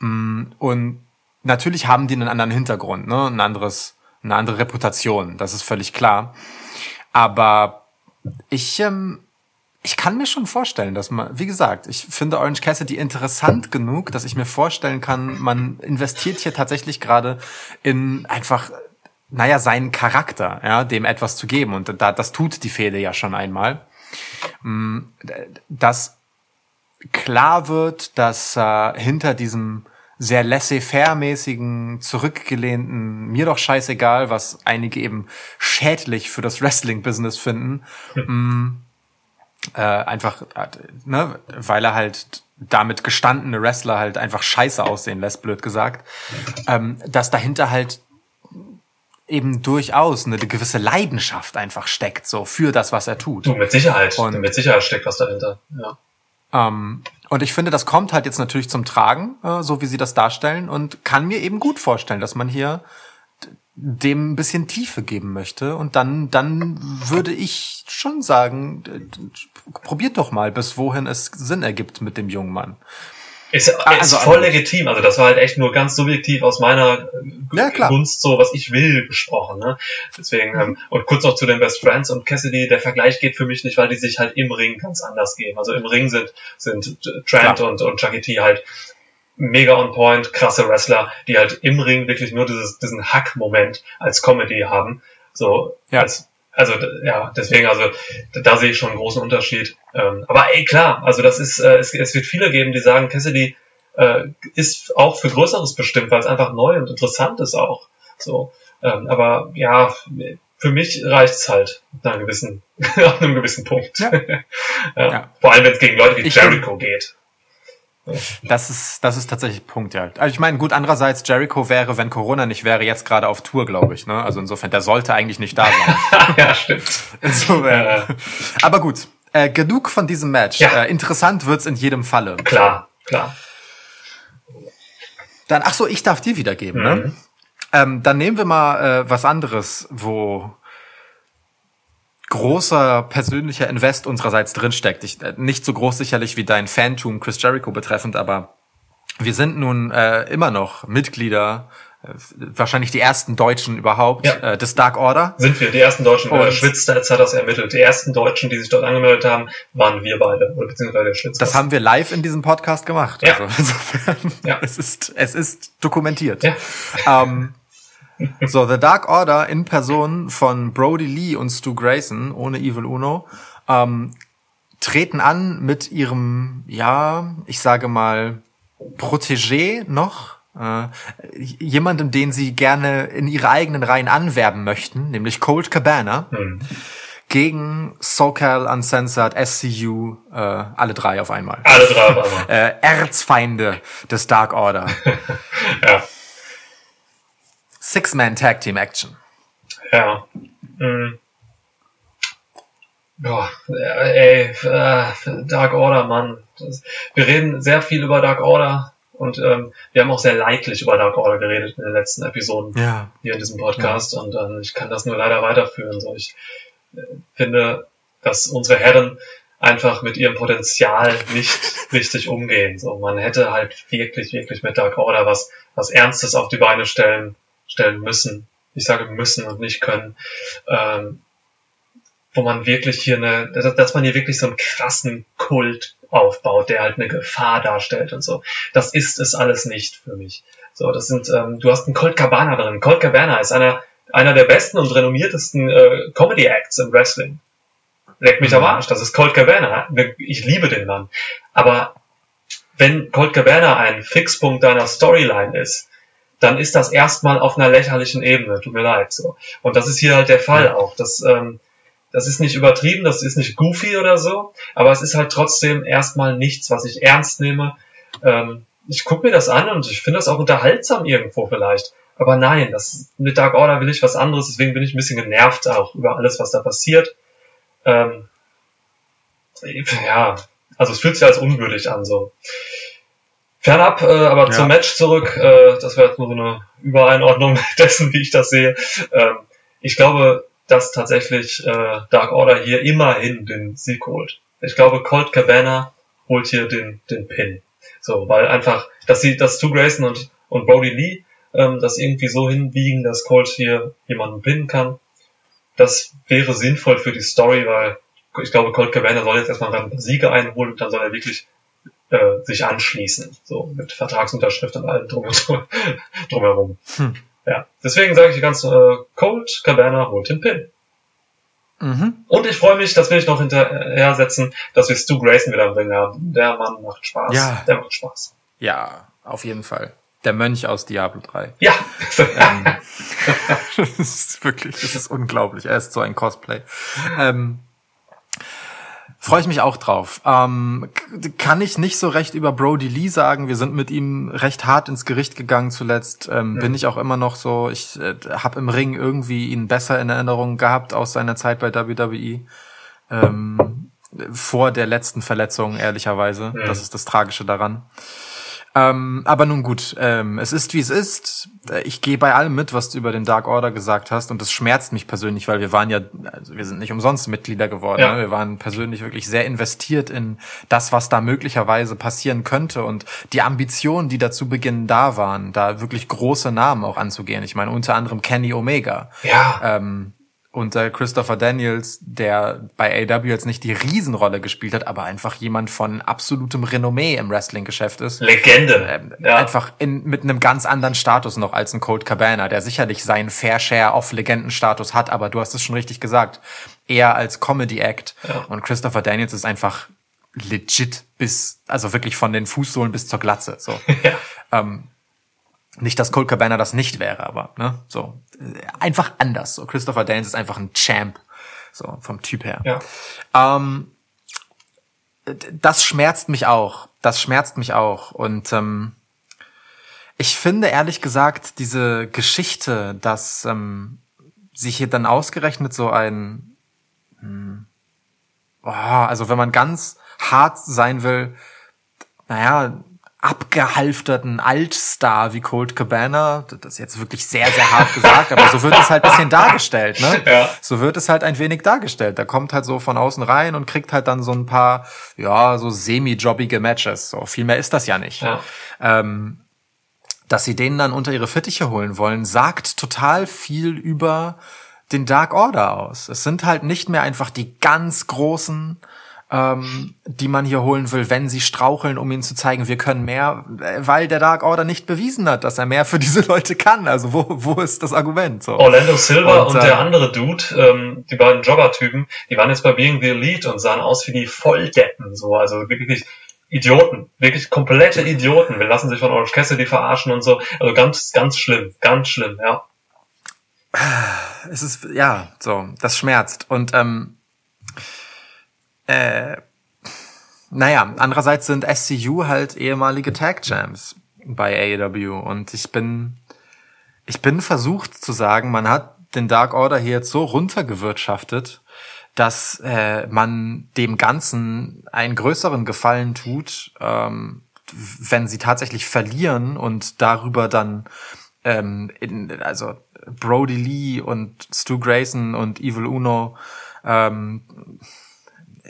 Mm, Und natürlich haben die einen anderen Hintergrund, ne? ein anderes, eine andere Reputation, das ist völlig klar. Aber ich, ähm, ich kann mir schon vorstellen, dass man, wie gesagt, ich finde Orange Cassidy interessant genug, dass ich mir vorstellen kann, man investiert hier tatsächlich gerade in einfach, naja, seinen Charakter, ja, dem etwas zu geben. Und da, das tut die Fehde ja schon einmal. Mm, Dass klar wird, dass äh, hinter diesem sehr laissez-faire-mäßigen, zurückgelehnten, mir doch scheißegal, was einige eben schädlich für das Wrestling-Business finden, mm, äh, einfach, äh, ne, weil er halt damit gestandene Wrestler halt einfach scheiße aussehen lässt, blöd gesagt, ähm, dass dahinter halt eben durchaus eine gewisse Leidenschaft einfach steckt, so für das, was er tut. Du, mit Sicherheit. Und- mit Sicherheit steckt was dahinter. Ja. Ähm, und ich finde, das kommt halt jetzt natürlich zum Tragen, äh, so wie sie das darstellen, und kann mir eben gut vorstellen, dass man hier dem ein bisschen Tiefe geben möchte. Und dann, dann würde ich schon sagen, probiert doch mal, bis wohin es Sinn ergibt mit dem jungen Mann. Ist, ist also voll anders. legitim. Also das war halt echt nur ganz subjektiv aus meiner Ja. Gunst so, was ich will, gesprochen. Ne? Deswegen, ähm, und kurz noch zu den Best Friends und Cassidy, der Vergleich geht für mich nicht, weil die sich halt im Ring ganz anders geben. Also im Ring sind, sind Trent Klar. und, und Chucky T halt mega on point, krasse Wrestler, die halt im Ring wirklich nur dieses, diesen Hack-Moment als Comedy haben. So, Ja. als, also ja, deswegen, also da, sehe ich schon einen großen Unterschied. Ähm, aber ey, klar, also das ist, äh, es, es wird viele geben, die sagen, Cassidy äh, ist auch für Größeres bestimmt, weil es einfach neu und interessant ist auch. So, ähm, aber ja, für mich reicht's halt nach einem gewissen, <laughs> nach einem gewissen Punkt. Ja. <laughs> ja. Ja. Vor allem, wenn es gegen Leute wie Ich Jericho geht. Das ist, das ist tatsächlich ein Punkt, ja. Also ich meine, gut, andererseits, Jericho wäre, wenn Corona nicht wäre, jetzt gerade auf Tour, glaube ich. Ne? Also insofern, der sollte eigentlich nicht da sein. <laughs> ja, stimmt. Insofern. Ja. Aber gut, äh, genug von diesem Match. Ja. Äh, interessant wird's in jedem Falle. Klar, klar. Dann, ach so, ich darf dir wiedergeben, Mhm. ne? Ähm, dann nehmen wir mal äh, was anderes, wo großer persönlicher Invest unsererseits drinsteckt. Ich, äh, nicht so groß sicherlich wie dein Fantum Chris Jericho betreffend, aber wir sind nun äh, immer noch Mitglieder, äh, wahrscheinlich die ersten Deutschen überhaupt, Ja. äh, des Dark Order. Sind wir die ersten Deutschen? Und- Äh, Schwitzstats hat das ermittelt. Die ersten Deutschen, die sich dort angemeldet haben, waren wir beide. Oder beziehungsweise der Schwitz. Das haben wir live in diesem Podcast gemacht. Ja. Also insofern, Ja. <laughs> es ist, es ist dokumentiert. Ja. Ähm, so, The Dark Order in Person von Brody Lee und Stu Grayson, ohne Evil Uno, ähm, treten an mit ihrem, ja, ich sage mal, Protégé noch. Äh, jemandem, den sie gerne in ihre eigenen Reihen anwerben möchten, nämlich Colt Cabana, Hm. gegen SoCal Uncensored, SCU, äh, alle drei auf einmal. Alle drei auf einmal. <laughs> Äh, Erzfeinde des Dark Order. <laughs> Ja. Six-Man Tag Team Action. Ja. Mhm. Boah, ey, äh, Dark Order, Mann. Das, wir reden sehr viel über Dark Order und ähm, wir haben auch sehr leidlich über Dark Order geredet in den letzten Episoden Ja. hier in diesem Podcast und ähm, ich kann das nur leider weiterführen. So, ich äh, finde, dass unsere Herren einfach mit ihrem Potenzial nicht <laughs> richtig umgehen. So, man hätte halt wirklich, wirklich mit Dark Order was, was Ernstes auf die Beine stellen, stellen müssen. Ich sage müssen und nicht können. Ähm, wo man wirklich hier eine, dass man hier wirklich so einen krassen Kult aufbaut, der halt eine Gefahr darstellt und so. Das ist es alles nicht für mich. So, das sind, ähm, du hast einen Colt Cabana drin. Colt Cabana ist einer, einer der besten und renommiertesten äh, Comedy Acts im Wrestling. Leck mich am Arsch, das ist Colt Cabana. Ich liebe den Mann. Aber wenn Colt Cabana ein Fixpunkt deiner Storyline ist, dann ist das erstmal auf einer lächerlichen Ebene. Tut mir leid. So. Und das ist hier halt der Fall auch. Das, ähm, das ist nicht übertrieben, das ist nicht goofy oder so, aber es ist halt trotzdem erstmal nichts, was ich ernst nehme. Ähm, ich gucke mir das an und ich finde das auch unterhaltsam irgendwo vielleicht. Aber nein, das mit Dark Order will ich was anderes, deswegen bin ich ein bisschen genervt auch über alles, was da passiert. Ähm, ja, also es fühlt sich als unwürdig an so. Fernab, äh, aber Ja. zum Match zurück, äh, das wäre jetzt nur so eine Übereinordnung <laughs> dessen, wie ich das sehe. Ähm, ich glaube, dass tatsächlich äh, Dark Order hier immerhin den Sieg holt. Ich glaube, Colt Cabana holt hier den, den Pin. So, weil einfach, dass sie, dass Stu Grayson und, und Brody Lee ähm, das irgendwie so hinbiegen, dass Colt hier jemanden pinnen kann. Das wäre sinnvoll für die Story, weil ich glaube, Colt Cabana soll jetzt erstmal dann Siege einholen und dann soll er wirklich äh, sich anschließen. So, mit Vertragsunterschrift und allem drum und drum, <laughs> drumherum. Hm. Ja, deswegen sage ich ganz äh, Colt Cabana holt den Pin. Mhm. Und ich freue mich, das will ich noch hinterher setzen, dass wir Stu Grayson wieder im Ring haben. Der Mann macht Spaß. Ja. Der macht Spaß. Ja, auf jeden Fall. Der Mönch aus Diablo 3. Ja. Ähm, <laughs> das ist wirklich, das ist unglaublich. Er ist so ein Cosplay. Ähm, Freue ich mich auch drauf. Ähm, kann ich nicht so recht über Brody Lee sagen. Wir sind mit ihm recht hart ins Gericht gegangen zuletzt. Ähm, Bin ich auch immer noch so. Ich äh, habe im Ring irgendwie ihn besser in Erinnerung gehabt aus seiner Zeit bei WWE. Ähm, vor der letzten Verletzung, ehrlicherweise. Mhm. Das ist das Tragische daran. Ähm, aber nun gut, ähm, es ist wie es ist. Ich gehe bei allem mit, was du über den Dark Order gesagt hast, und das schmerzt mich persönlich, weil wir waren ja, also wir sind nicht umsonst Mitglieder geworden. Ja. Ne? Wir waren persönlich wirklich sehr investiert in das, was da möglicherweise passieren könnte und die Ambitionen, die dazu beginnen da waren, da wirklich große Namen auch anzugehen. Ich meine unter anderem Kenny Omega Ja. ähm, und äh, Christopher Daniels, der bei AW jetzt nicht die Riesenrolle gespielt hat, aber einfach jemand von absolutem Renommee im Wrestling-Geschäft ist. Legende. Ähm, ja. Einfach in, mit einem ganz anderen Status noch als ein Colt Cabana, der sicherlich seinen Fair Share of Legendenstatus hat, aber du hast es schon richtig gesagt, eher als Comedy Act. Ja. Und Christopher Daniels ist einfach legit bis, also wirklich von den Fußsohlen bis zur Glatze. So. <laughs> ja. Ähm, nicht, dass Colt Cabana das nicht wäre, aber ne, so einfach anders. So Christopher Daniels ist einfach ein Champ, so vom Typ her. Ja. Ähm, das schmerzt mich auch. Das schmerzt mich auch. Und ähm, ich finde ehrlich gesagt diese Geschichte, dass ähm, sich hier dann ausgerechnet so ein, hm, oh, also wenn man ganz hart sein will, naja, abgehalfterten Altstar wie Colt Cabana. Das ist jetzt wirklich sehr, sehr hart gesagt, aber so wird es halt ein bisschen dargestellt, ne? Ja. So wird es halt ein wenig dargestellt. Da kommt halt so von außen rein und kriegt halt dann so ein paar, ja, so semi-jobbige Matches. So viel mehr ist das ja nicht. Ja. Ähm, dass sie den dann unter ihre Fittiche holen wollen, sagt total viel über den Dark Order aus. Es sind halt nicht mehr einfach die ganz großen, ähm, die man hier holen will, wenn sie straucheln, um ihnen zu zeigen, wir können mehr, äh, weil der Dark Order nicht bewiesen hat, dass er mehr für <laughs> diese Leute kann. Also wo, wo ist das Argument? So. Orlando Silver und, Und, äh, der andere Dude, ähm, die beiden Jobber-Typen, die waren jetzt bei Being the Elite und sahen aus wie die Volldeppen, so, also wirklich Idioten, wirklich komplette Idioten. Wir lassen sich von Orange Cassidy verarschen und so, also ganz, ganz schlimm, ganz schlimm, ja. es ist, ja, so, das schmerzt. Und ähm, äh, naja, andererseits sind SCU halt ehemalige Tag Champs bei AEW und ich bin, ich bin versucht zu sagen, man hat den Dark Order hier jetzt so runtergewirtschaftet, dass äh, man dem Ganzen einen größeren Gefallen tut, ähm, wenn sie tatsächlich verlieren und darüber dann ähm, in, also Brody Lee und Stu Grayson und Evil Uno ähm,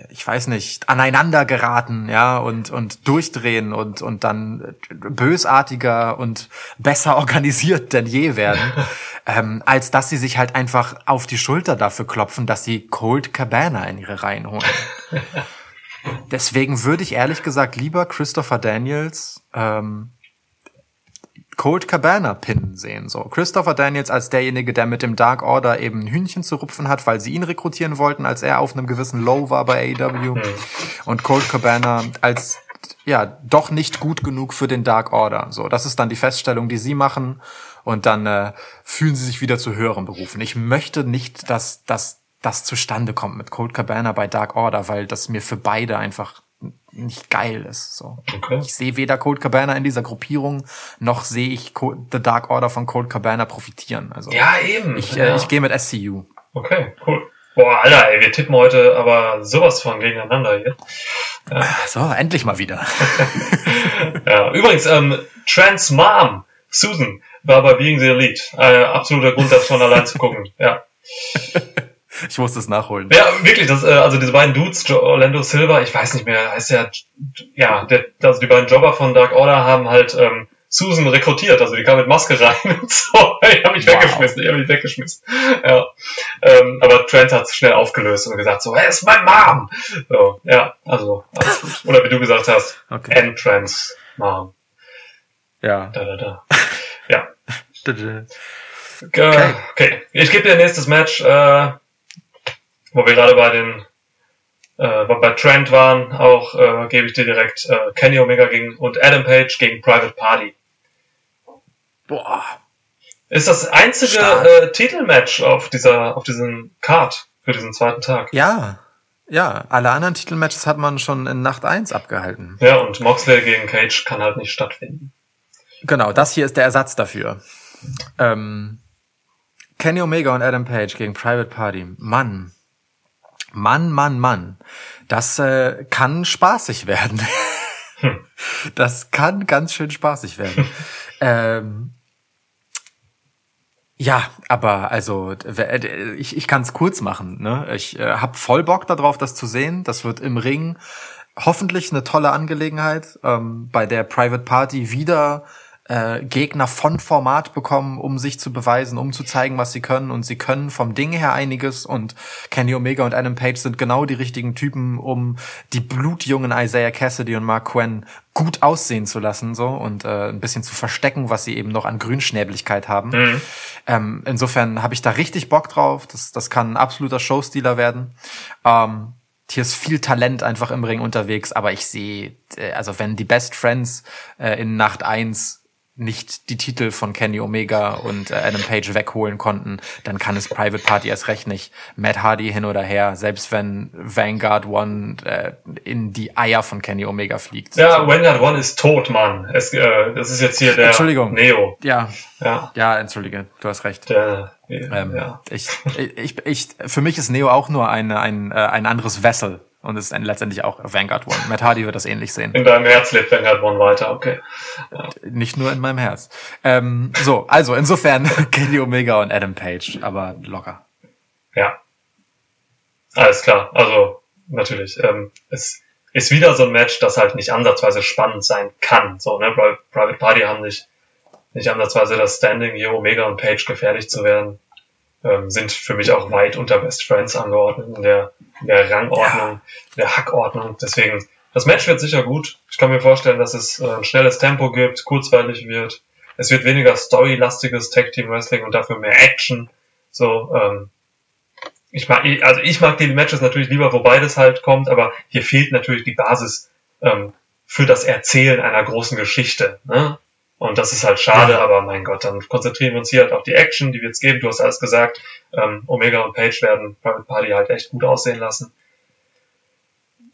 ich weiß nicht, aneinander geraten, ja, und, und durchdrehen und, und dann bösartiger und besser <laughs> organisiert denn je werden, <laughs> ähm, als dass sie sich halt einfach auf die Schulter dafür klopfen, dass sie Cold Cabana in ihre Reihen holen. <laughs> Deswegen würde ich ehrlich gesagt lieber Christopher Daniels ähm, Cold Cabana pinnen sehen. So Christopher Daniels als derjenige, der mit dem Dark Order eben ein Hühnchen zu rupfen hat, weil sie ihn rekrutieren wollten, als er auf einem gewissen Low war bei AEW. Und Cold Cabana als ja doch nicht gut genug für den Dark Order. So, das ist dann die Feststellung, die sie machen. Und dann äh, fühlen sie sich wieder zu höheren Berufen. Ich möchte nicht, dass, dass das zustande kommt mit Cold Cabana bei Dark Order, weil das mir für beide einfach nicht geil ist. So. Okay. Ich sehe weder Cold Cabana in dieser Gruppierung, noch sehe ich Co The Dark Order von Cold Cabana profitieren. Also Ja, eben. ich, ja. äh, ich gehe mit SCU. Okay, cool. Boah, Alter, ey, wir tippen heute aber sowas von gegeneinander hier. So, endlich mal wieder. <laughs> Ja, übrigens, ähm, Trans Mom, Susan, war bei Being the Elite. Äh, absoluter Grund, das schon allein zu gucken. Ja. <laughs> Ich muss das nachholen. Ja, wirklich, das, äh, also diese beiden Dudes, Orlando Silver, ich weiß nicht mehr, heißt ja, ja, der, also die beiden Jobber von Dark Order haben halt ähm, Susan rekrutiert, also die kam mit Maske rein <laughs> und so. Ich habe mich Wow. weggeschmissen, ich habe mich weggeschmissen. Ja. Ähm, aber Trent hat es schnell aufgelöst und gesagt so, hey, ist mein Mom. So, ja, also alles gut. Oder wie du gesagt hast, Okay. Entrance Mom. Ja. Da, da, da. Ja. <laughs> Okay. Okay. okay. Ich gebe dir nächstes Match, äh, wo wir gerade bei den äh, bei Trent waren, auch äh, gebe ich dir direkt äh, Kenny Omega gegen und Adam Page gegen Private Party. Boah. Ist das einzige Stark. äh, Titelmatch auf dieser auf diesem Card für diesen zweiten Tag. Ja. Ja, alle anderen Titelmatches hat man schon in Nacht 1 abgehalten. Ja, und Moxley gegen Cage kann halt nicht stattfinden. Genau, das hier ist der Ersatz dafür. Ähm, Kenny Omega und Adam Page gegen Private Party. Mann. Mann, Mann, Mann. Das äh, kann spaßig werden. <laughs> Das kann ganz schön spaßig werden. ähm, ja, aber also w- ich, ich kann es kurz machen. Ne? Ich äh, habe voll Bock darauf, das zu sehen. Das wird im Ring hoffentlich eine tolle Angelegenheit, ähm, bei der Private Party wieder äh, Gegner von Format bekommen, um sich zu beweisen, um zu zeigen, was sie können. Und sie können vom Ding her einiges. Und Kenny Omega und Adam Page sind genau die richtigen Typen, um die blutjungen Isaiah Cassidy und Mark Quinn gut aussehen zu lassen so und äh, ein bisschen zu verstecken, was sie eben noch an Grünschnäbligkeit haben. Ähm, insofern habe ich da richtig Bock drauf. Das, das kann ein absoluter Showstealer werden. Ähm, hier ist viel Talent einfach im Ring unterwegs, aber ich sehe, äh, also wenn die Best Friends äh, in Nacht 1 nicht die Titel von Kenny Omega und äh, Adam Page wegholen konnten, dann kann es Private Party erst recht nicht. Matt Hardy hin oder her, selbst wenn Vanguard One äh, in die Eier von Kenny Omega fliegt. Ja, Vanguard One ist tot, Mann. Es, äh, das ist jetzt hier der Entschuldigung. Neo. ja, Ja, ja, entschuldige, du hast recht. der, Ähm, ja. ich, ich, ich, für mich ist Neo auch nur ein, ein, äh, ein anderes Vessel. Und es ist dann letztendlich auch Vanguard One. Matt Hardy wird das ähnlich sehen. In deinem Herz lebt Vanguard One weiter, okay. Nicht nur in meinem Herz. Ähm, so, also insofern <laughs> Kenny Omega und Adam Page, aber locker. Ja. Alles klar. Also, natürlich. Ähm, es ist wieder so ein Match, das halt nicht ansatzweise spannend sein kann. So, ne? Pri- Private Party haben nicht, nicht ansatzweise das Standing, hier Omega und Page gefährlich zu werden. Ähm, sind für mich auch weit unter Best Friends angeordnet in der, in der Rangordnung, in der Hackordnung. Deswegen, das Match wird sicher gut. Ich kann mir vorstellen, dass es äh, ein schnelles Tempo gibt, kurzweilig wird. Es wird weniger storylastiges Tag Team Wrestling und dafür mehr Action. So, ähm, ich mag, also ich mag die Matches natürlich lieber, wo beides halt kommt, aber hier fehlt natürlich die Basis ähm, für das Erzählen einer großen Geschichte. Ne? Und das ist halt schade, aber mein Gott, dann konzentrieren wir uns hier halt auf die Action, die wir jetzt geben. Du hast alles gesagt. Ähm, Omega und Page werden Private Party halt echt gut aussehen lassen.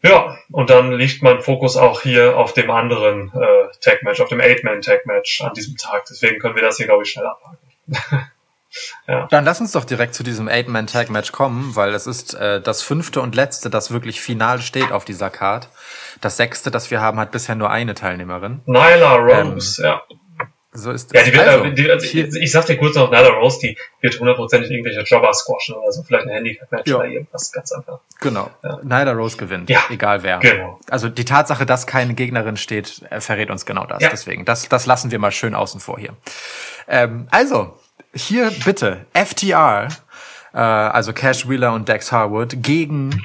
Ja, und dann liegt mein Fokus auch hier auf dem anderen äh, Tag-Match, auf dem Eight-Man-Tag-Match an diesem Tag. Deswegen können wir das hier, glaube ich, schnell abhaken. <laughs> Dann lass uns doch direkt zu diesem Eight-Man-Tag-Match kommen, weil es ist äh, das fünfte und letzte, das wirklich final steht auf dieser Card. Das sechste, das wir haben, hat bisher nur eine Teilnehmerin. Nyla Rose, ja. So ist Ja, es. die wird, also, äh, die, also, hier- ich sag dir kurz noch, Nyla Rose, die wird hundertprozentig irgendwelche Jobber squashen oder so, vielleicht ein Handicap-Match Ja. oder irgendwas, ganz einfach. Genau. Ja. Nyla Rose gewinnt. Ja, Egal wer. genau. Also die Tatsache, dass keine Gegnerin steht, äh, verrät uns genau das. Ja. Deswegen, das, das lassen wir mal schön außen vor hier. Ähm, also, hier bitte FTR, äh, also Cash Wheeler und Dex Harwood, gegen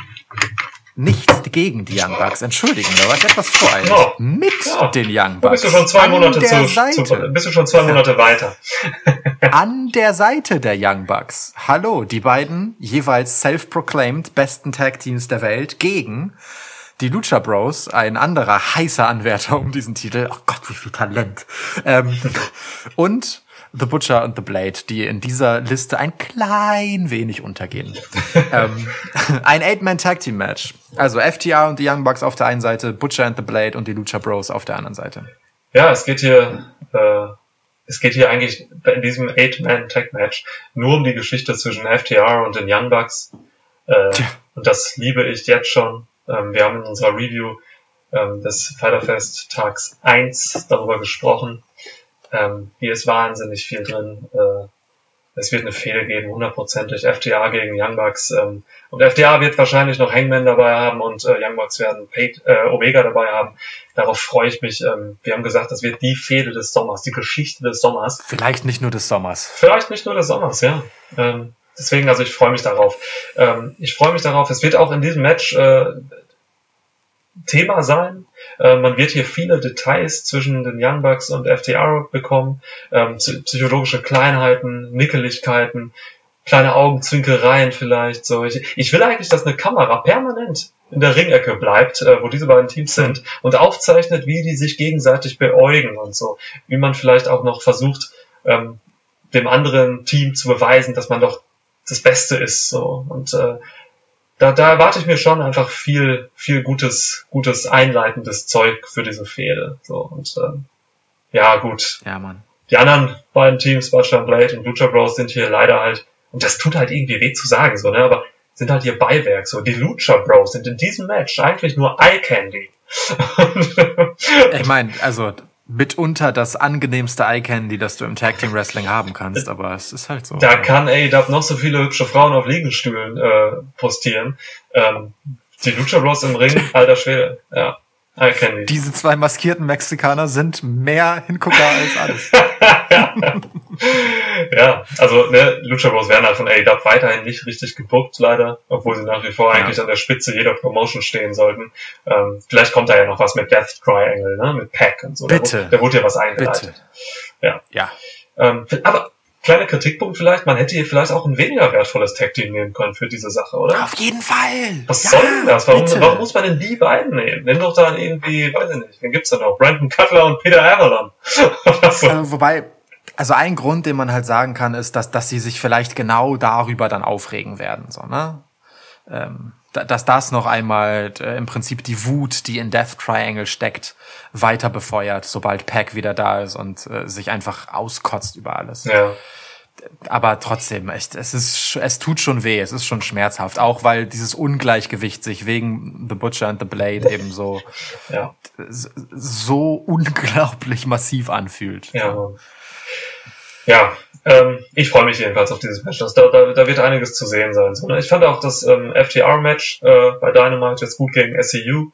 nicht gegen die Young Bucks. Entschuldigen, da war ich etwas voreilig. Oh. Mit Ja. den Young Bucks. bist du schon zwei Monate zu, Seite. zu, bist du schon zwei Monate weiter. <laughs> an der Seite der Young Bucks. Hallo, die beiden jeweils self-proclaimed besten Tag Teams der Welt gegen die Lucha Bros, ein anderer heißer Anwärter um diesen Titel. Oh Gott, wie viel Talent. Ähm, <laughs> und The Butcher und The Blade, die in dieser Liste ein klein wenig untergehen. <laughs> ähm, <laughs> ein Eight-Man-Tag-Team-Match. Also FTR und die Young Bucks auf der einen Seite, Butcher and The Blade und die Lucha Bros auf der anderen Seite. Ja, es geht hier, äh, es geht hier eigentlich in diesem Eight-Man-Tag-Match nur um die Geschichte zwischen FTR und den Young Bucks. Äh, und das liebe ich jetzt schon. Ähm, wir haben in unserer Review ähm, des Fighterfest Tags 1 darüber gesprochen. Ähm, hier ist wahnsinnig viel drin. Äh, es wird eine Fehde geben, hundertprozentig. FTA gegen Young Bucks. Ähm, und FTA wird wahrscheinlich noch Hangman dabei haben und äh, Young Bucks werden Pate, äh, Omega dabei haben. Darauf freue ich mich. Ähm, wir haben gesagt, das wird die Fehde des Sommers, die Geschichte des Sommers. Vielleicht nicht nur des Sommers. Vielleicht nicht nur des Sommers, ja. Ähm, deswegen, also ich freue mich darauf. Ähm, ich freue mich darauf. Es wird auch in diesem Match äh, Thema sein. Äh, man wird hier viele Details zwischen den Young Bucks und FTR bekommen. Ähm, psy- psychologische Kleinheiten, Nickeligkeiten, kleine Augenzwinkereien vielleicht. So, ich, ich will eigentlich, dass eine Kamera permanent in der Ringecke bleibt, äh, wo diese beiden Teams sind und aufzeichnet, wie die sich gegenseitig beäugen und so, wie man vielleicht auch noch versucht, ähm, dem anderen Team zu beweisen, dass man doch das Beste ist. So und äh, da, da erwarte ich mir schon einfach viel, viel gutes, gutes einleitendes Zeug für diese Fehde. So und ähm, ja gut, Ja, Mann. die anderen beiden Teams, and Blade und Lucha Bros, sind hier leider halt, und das tut halt irgendwie weh zu sagen, so, ne, aber sind halt hier Beiwerk, so. Die Lucha Bros sind in diesem Match eigentlich nur Eye Candy. <laughs> Ich meine, also mitunter das angenehmste Eye Candy, das du im Tag Team Wrestling haben kannst, aber es ist halt so. da kann AEW noch so viele hübsche Frauen auf Liegenstühlen äh, postieren. Ähm, die Lucha Bros im Ring, alter Schwede, ja. Eye Candy. Diese zwei maskierten Mexikaner sind mehr Hingucker als alles. <laughs> ja, also ne, Lucha Bros werden halt von AEW weiterhin nicht richtig gebuckt, leider, obwohl sie nach wie vor Ja. eigentlich an der Spitze jeder Promotion stehen sollten. Ähm, vielleicht kommt da ja noch was mit Death Triangle, ne, mit Pack und so. Bitte. Da, wurde- da wurde ja was eingeleitet. Bitte. Ja. Ja. Ähm, aber kleiner Kritikpunkt vielleicht, man hätte hier vielleicht auch ein weniger wertvolles Tag Team nehmen können für diese Sache, oder? Auf jeden Fall. Was ja, soll denn das? Warum, warum muss man denn die beiden nehmen? Nimm doch dann irgendwie, weiß ich nicht, wen gibt's da noch? Brandon Cutler und Peter Avalon. <laughs> So. Also, wobei, also ein Grund, den man halt sagen kann, ist, dass, dass sie sich vielleicht genau darüber dann aufregen werden, so, ne? Ähm, dass das noch einmal äh, im Prinzip die Wut, die in Death Triangle steckt, weiter befeuert, sobald Pack wieder da ist und äh, sich einfach auskotzt über alles. ja. aber trotzdem, echt, es ist, es tut schon weh, es ist schon schmerzhaft, auch weil dieses Ungleichgewicht sich wegen The Butcher and the Blade eben so, <laughs> Ja, so unglaublich massiv anfühlt. ja. Ja, ähm, ich freue mich jedenfalls auf dieses Match. Das, da, da, da wird einiges zu sehen sein. So, ne? Ich fand auch das ähm, FTR-Match äh, bei Dynamite jetzt gut gegen SCU.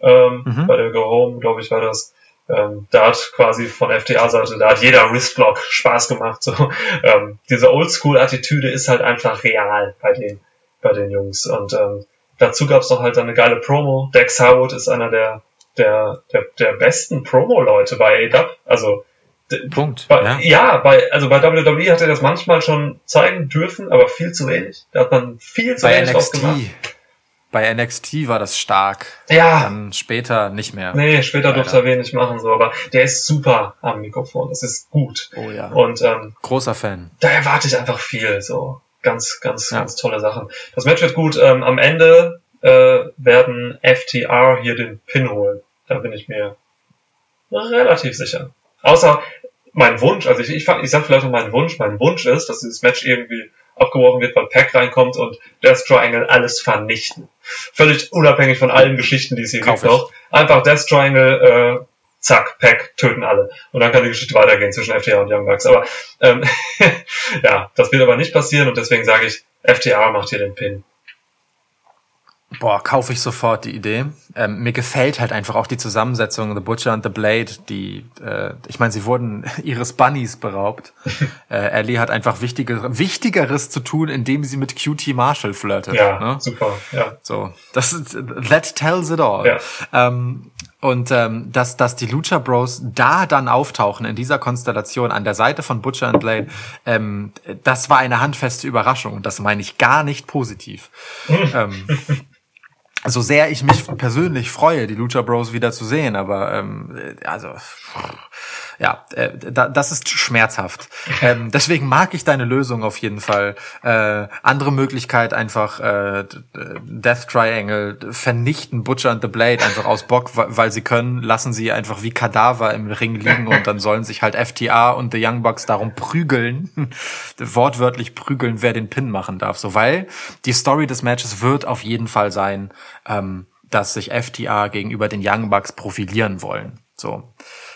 Ähm, Mhm. Bei der Go Home, glaube ich, war das. Ähm, da hat quasi von FTA-Seite, da hat jeder Wristblock Spaß gemacht. So. <laughs> Ähm, diese Oldschool-Attitüde ist halt einfach real bei den, bei den Jungs. Und ähm, dazu gab's doch halt eine geile Promo. Dex Harwood ist einer der, der, der, der besten Promo-Leute bei AW. Also Punkt. bei, Ja. ja, bei, also bei WWE hat er das manchmal schon zeigen dürfen, aber viel zu wenig. Da hat man viel zu Bei wenig NXT, gemacht. bei NXT war das stark. Ja, Dann später nicht mehr. nee, später Leider. durfte er wenig machen, so, aber der ist super am Mikrofon. Das ist gut. Oh ja. Und ähm, Großer Fan. da erwarte ich einfach viel. So ganz, ganz, Ja. ganz tolle Sachen. Das Match wird gut. Ähm, am Ende äh, werden FTR hier den Pin holen. Da bin ich mir relativ sicher. Außer mein Wunsch, also ich, ich, ich sag vielleicht noch meinen Wunsch. Mein Wunsch ist, dass dieses Match irgendwie abgebrochen wird, weil Pack reinkommt und Death Triangle alles vernichten. Völlig unabhängig von allen Geschichten, die es hier Kauf gibt ich. noch. Einfach Death Triangle, äh, zack, Pack, töten alle. Und dann kann die Geschichte weitergehen zwischen FTA und Young Bucks. Aber ähm, <laughs> ja, das wird aber nicht passieren und deswegen sage ich, FTA macht hier den Pin. Boah, kaufe ich sofort die Idee. Ähm, mir gefällt halt einfach auch die Zusammensetzung The Butcher and the Blade, die, äh, ich meine, sie wurden <laughs> ihres Bunnies beraubt. <laughs> äh, Ellie hat einfach wichtiger, Wichtigeres zu tun, indem sie mit QT Marshall flirtet. Ja, ne? super. Ja. So, das ist, that tells it all. Ja. Ähm, und ähm, dass, dass die Lucha Bros da dann auftauchen in dieser Konstellation an der Seite von Butcher and Blade, ähm, das war eine handfeste Überraschung und das meine ich gar nicht positiv. ähm, <laughs> so sehr ich mich persönlich freue, die Lucha Bros wieder zu sehen, aber ähm, äh, also ja, äh, da, das ist schmerzhaft. Ähm, deswegen mag ich deine Lösung auf jeden Fall. Äh, andere Möglichkeit einfach äh, Death Triangle vernichten Butcher and the Blade einfach aus Bock, weil sie können, lassen sie einfach wie Kadaver im Ring liegen und dann sollen sich halt FTA und The Young Bucks darum prügeln, <laughs> wortwörtlich prügeln, wer den Pin machen darf. So, weil die Story des Matches wird auf jeden Fall sein, ähm, dass sich FTA gegenüber den Young Bucks profilieren wollen. So.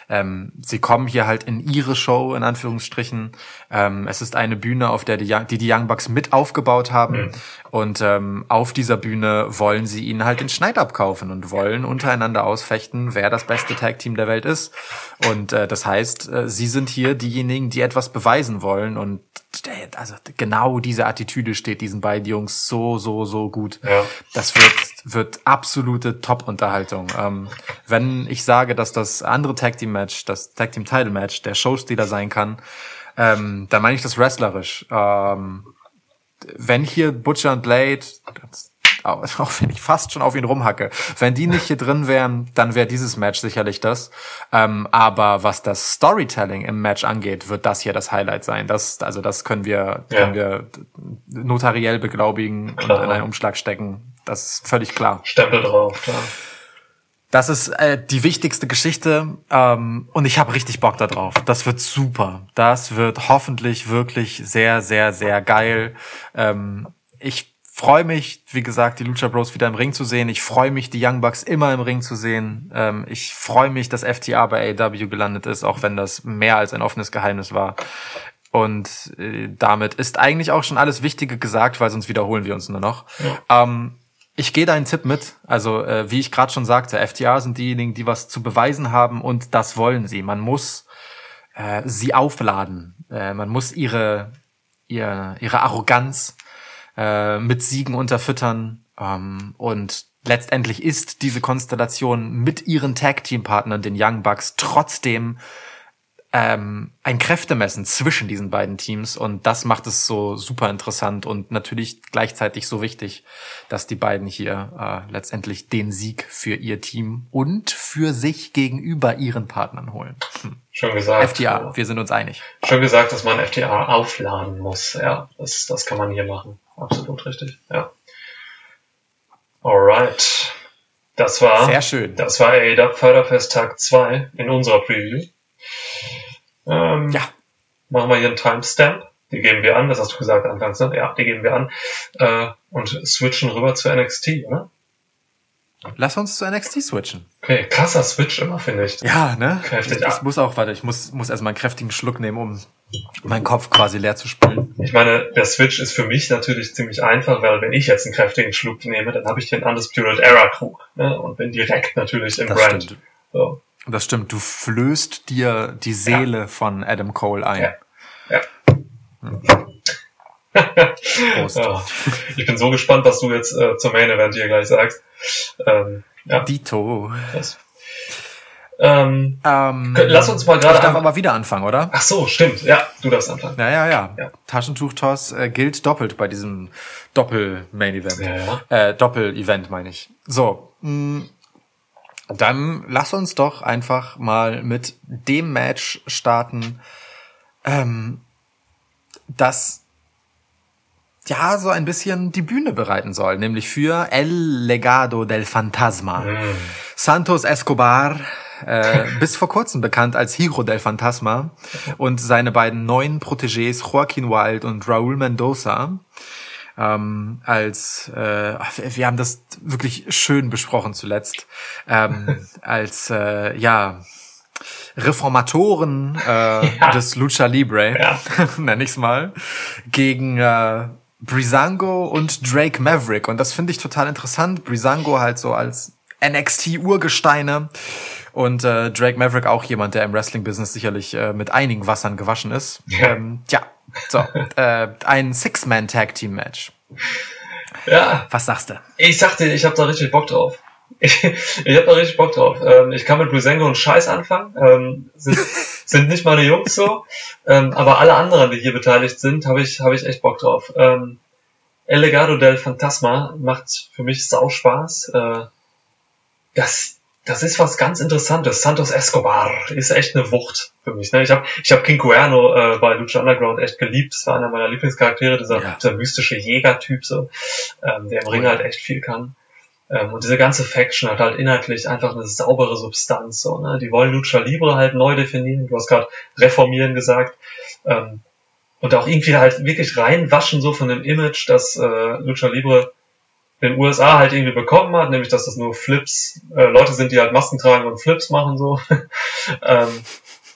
Ähm, sie kommen hier halt in ihre Show, in Anführungsstrichen. Ähm, es ist eine Bühne, auf der die, Young- die die Young Bucks mit aufgebaut haben. Und ähm, auf dieser Bühne wollen sie ihnen halt den Schneid abkaufen und wollen untereinander ausfechten, wer das beste Tag-Team der Welt ist. Und äh, das heißt, äh, sie sind hier diejenigen, die etwas beweisen wollen. Und äh, also genau diese Attitüde steht diesen beiden Jungs so, so, so gut. Ja. Das wird, wird absolute Top-Unterhaltung. Ähm, wenn ich sage, dass das andere Tag Team Match, das Tag Team Title Match, der Showstealer sein kann, ähm, dann meine ich das wrestlerisch. Ähm, wenn hier Butcher und Blade, <laughs> auch wenn ich fast schon auf ihn rumhacke, wenn die nicht hier drin wären, dann wäre dieses Match sicherlich das. Ähm, aber was das Storytelling im Match angeht, wird das hier das Highlight sein. Das, also das können wir, Ja. können wir notariell beglaubigen Klar. und in einen Umschlag stecken. Das ist völlig klar. Stempel drauf, klar. Das ist äh, die wichtigste Geschichte ähm, und ich habe richtig Bock da drauf. Das wird super. Das wird hoffentlich wirklich sehr, sehr, sehr geil. Ähm, ich freue mich, wie gesagt, die Lucha Bros wieder im Ring zu sehen. Ich freue mich, die Young Bucks immer im Ring zu sehen. Ähm, ich freue mich, dass FTA bei AW gelandet ist, auch wenn das mehr als ein offenes Geheimnis war. Und äh, damit ist eigentlich auch schon alles Wichtige gesagt, weil sonst wiederholen wir uns nur noch. Ähm, ich gehe deinen Tipp mit. Also, äh, wie ich gerade schon sagte, FTA sind diejenigen, die was zu beweisen haben und das wollen sie. Man muss äh, sie aufladen. Äh, man muss ihre, ihre, ihre Arroganz äh, mit Siegen unterfüttern. Ähm, und letztendlich ist diese Konstellation mit ihren Tag-Team-Partnern, den Young Bucks, trotzdem ähm, ein Kräftemessen zwischen diesen beiden Teams und das macht es so super interessant und natürlich gleichzeitig so wichtig, dass die beiden hier äh, letztendlich den Sieg für ihr Team und für sich gegenüber ihren Partnern holen. Hm. Schön gesagt. FTA, wir sind uns einig. Schön gesagt, dass man FTA aufladen muss. Ja, das, das kann man hier machen. Absolut richtig. Ja. Alright. Das war, Sehr schön. das war AEW Förderfest Tag 2 in unserer Preview. Ähm, Ja, Machen wir hier einen Timestamp. die geben wir an, das hast du gesagt anfangs, ne? Ja, die geben wir an. Äh, und switchen rüber zu NXT, oder? Lass uns zu NXT switchen. Okay, krasser Switch immer, finde ich. Ja, ne? Kräftig, ich, ich muss auch, warte, ich muss, muss erstmal einen kräftigen Schluck nehmen, um meinen Kopf quasi leer zu spülen. Ich meine, der Switch ist für mich natürlich ziemlich einfach, weil wenn ich jetzt einen kräftigen Schluck nehme, dann habe ich den Undisputed Era Krug ne? und bin direkt natürlich im Das Brand. stimmt. So. Das stimmt. Du flößt dir die Seele von Adam Cole ein. Ja. Ja. <laughs> Prost. Ja. Ich bin so gespannt, was du jetzt äh, zum Main Event hier gleich sagst. Ähm, ja, Dito. Ähm, Ähm, lass uns mal gerade Ich darf aber wieder anfangen, oder? Ach so, stimmt. Ja, du darfst anfangen. Ja, ja, ja. Ja. Taschentuchtoss äh, gilt doppelt bei diesem Doppel-Main-Event. Ja, ja. Äh, Doppel-Event meine ich. So, mh, dann lass uns doch einfach mal mit dem Match starten, ähm, das ja so ein bisschen die Bühne bereiten soll, nämlich für El Legado del Fantasma. Mhm. Santos Escobar, äh, <laughs> bis vor kurzem bekannt als Hiro del Fantasma und seine beiden neuen Protégés Joaquin Wild und Raúl Mendoza ähm, als äh, wir haben das wirklich schön besprochen zuletzt ähm, <laughs> als äh, ja Reformatoren äh, <laughs> des Lucha Libre, Ja. <laughs> nenn ich's mal, gegen äh, Brizango und Drake Maverick. Und das finde ich total interessant. Brizango halt so als NXT-Urgesteine und äh, Drake Maverick auch jemand, der im Wrestling-Business sicherlich äh, mit einigen Wassern gewaschen ist. Ja. Ähm, ja, so, äh, ein Six-Man-Tag-Team-Match. Ja, Was sagst du? ich sagte, ich habe da richtig Bock drauf. <laughs> Ich, ich habe da richtig Bock drauf. Ähm, ich kann mit Brisengo einen Scheiß anfangen. Ähm, sind, <laughs> sind nicht meine Jungs so. Ähm, aber alle anderen, die hier beteiligt sind, habe ich, habe ich echt Bock drauf. Ähm, El Legado del Fantasma macht für mich sau Spaß. Äh, das, das ist was ganz Interessantes. Santos Escobar ist echt eine Wucht für mich. Ne? Ich habe ich hab King Cuerno äh, bei Lucha Underground echt geliebt. Das war einer meiner Lieblingscharaktere, dieser, Ja. dieser mystische Jägertyp, so, ähm, der im Ring halt echt viel kann. Ähm, und diese ganze Faction hat halt inhaltlich einfach eine saubere Substanz. So, ne? Die wollen Lucha Libre halt neu definieren. Du hast gerade reformieren gesagt. Ähm, und auch irgendwie halt wirklich reinwaschen so von dem Image, das äh, Lucha Libre in den USA halt irgendwie bekommen hat, nämlich dass das nur Flips, äh, Leute sind, die halt Masken tragen und Flips machen so. <laughs> ähm,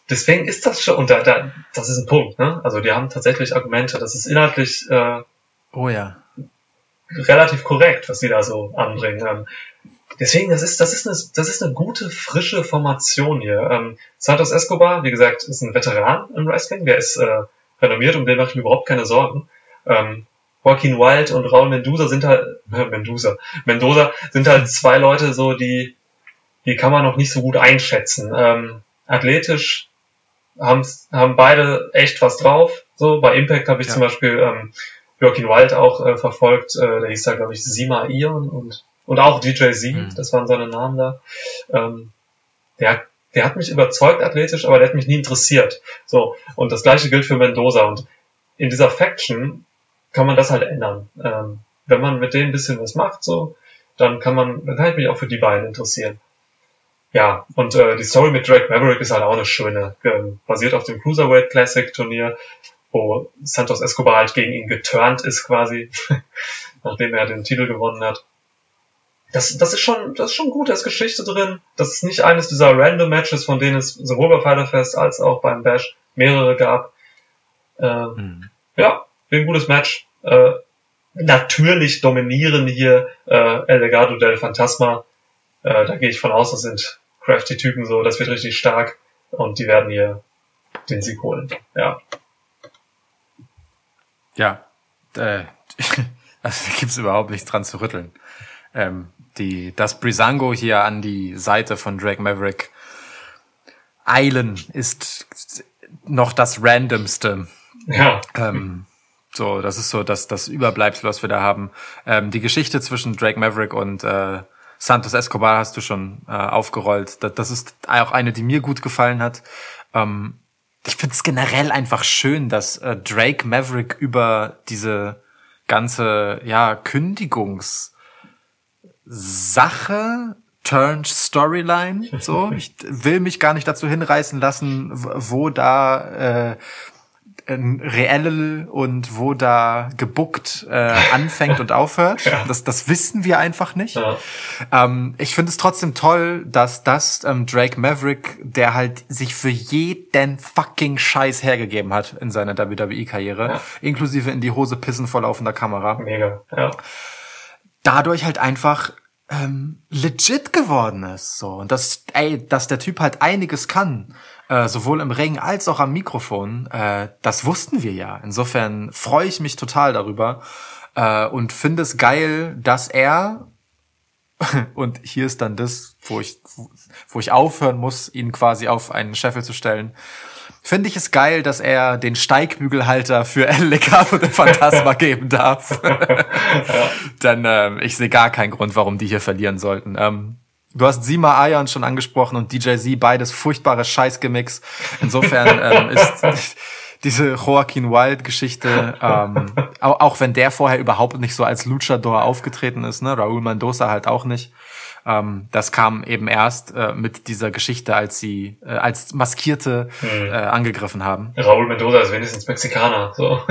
deswegen ist das schon, und da, da, das ist ein Punkt, ne? Also die haben tatsächlich Argumente, das ist inhaltlich äh, Oh ja. relativ korrekt, was sie da so anbringen. Ähm, deswegen, das ist, das ist eine, das ist eine gute, frische Formation hier. Ähm, Santos Escobar, wie gesagt, ist ein Veteran im Wrestling, der ist äh, renommiert, um den mache ich mir überhaupt keine Sorgen. Ähm, Joaquin Wild und Raul Mendoza sind halt, äh, <laughs> Mendoza, Mendoza sind halt zwei Leute so, die, die kann man noch nicht so gut einschätzen. Ähm, athletisch haben, haben beide echt was drauf. So, bei Impact habe ich Ja. zum Beispiel ähm, Joaquin Wild auch äh, verfolgt, äh, der hieß da, glaube ich, Sima Ion und, und auch DJ Z, Mhm. das waren seine Namen da. Ähm, der, der hat mich überzeugt athletisch, aber der hat mich nie interessiert. So, und das gleiche gilt für Mendoza. Und in dieser Faction kann man das halt ändern. Ähm, wenn man mit denen ein bisschen was macht, so, dann kann man, dann kann ich mich auch für die beiden interessieren. Ja, und äh, die Story mit Drake Maverick ist halt auch eine schöne, ähm, basiert auf dem Cruiserweight Classic Turnier, wo Santos Escobar halt gegen ihn geturnt ist quasi, <laughs> nachdem er den Titel gewonnen hat. Das, das ist schon, das ist schon gut, da ist Geschichte drin. Das ist nicht eines dieser random Matches, von denen es sowohl bei Fighter Fest als auch beim Bash mehrere gab. Ähm, Hm. ja, ein gutes Match. Äh, natürlich dominieren hier äh, El Legado del Fantasma. Äh, da gehe ich von aus, das sind crafty Typen so, das wird richtig stark und die werden hier den Sieg holen. Ja. Ja, äh, <laughs> also da gibt's überhaupt nichts dran zu rütteln. Ähm, die, dass Brizango hier an die Seite von Drake Maverick eilen, ist noch das Randomste. Ja. Ähm, so, das ist so das, das Überbleibsel, was wir da haben. Ähm, die Geschichte zwischen Drake Maverick und äh, Santos Escobar hast du schon äh, aufgerollt. Das, das ist auch eine, die mir gut gefallen hat. Ähm, ich finde es generell einfach schön, dass äh, Drake Maverick über diese ganze ja Kündigungssache turned Storyline. So, ich will mich gar nicht dazu hinreißen lassen, wo da äh, reell und wo da gebuckt äh, anfängt und aufhört. <laughs> Das, das wissen wir einfach nicht. Ja. Ähm, ich finde es trotzdem toll, dass das ähm, Drake Maverick, der halt sich für jeden fucking Scheiß hergegeben hat in seiner WWE-Karriere, Ja. inklusive in die Hose pissen vor laufender Kamera, Mega, ja. dadurch halt einfach ähm, legit geworden ist. So und dass ey, dass der Typ halt einiges kann, äh, sowohl im Ring als auch am Mikrofon, äh, das wussten wir ja. Insofern freue ich mich total darüber äh, und finde es geil, dass er <laughs> und hier ist dann das, wo ich wo ich aufhören muss, ihn quasi auf einen Scheffel zu stellen. Finde ich es geil, dass er den Steigbügelhalter für <laughs> El Legado de Fantasma <laughs> geben darf. Dann ähm, ich sehe gar keinen Grund, warum die hier verlieren sollten. Ähm, du hast Sima Ayan schon angesprochen und DJ Z, beides furchtbare Scheißgemix. Insofern <laughs> ähm, ist diese Joaquin Wild-Geschichte, ähm, auch, auch wenn der vorher überhaupt nicht so als Luchador aufgetreten ist, ne, Raúl Mendoza halt auch nicht. Ähm, das kam eben erst äh, mit dieser Geschichte, als sie äh, als Maskierte äh, angegriffen haben. Raúl Mendoza ist wenigstens Mexikaner. So. <laughs>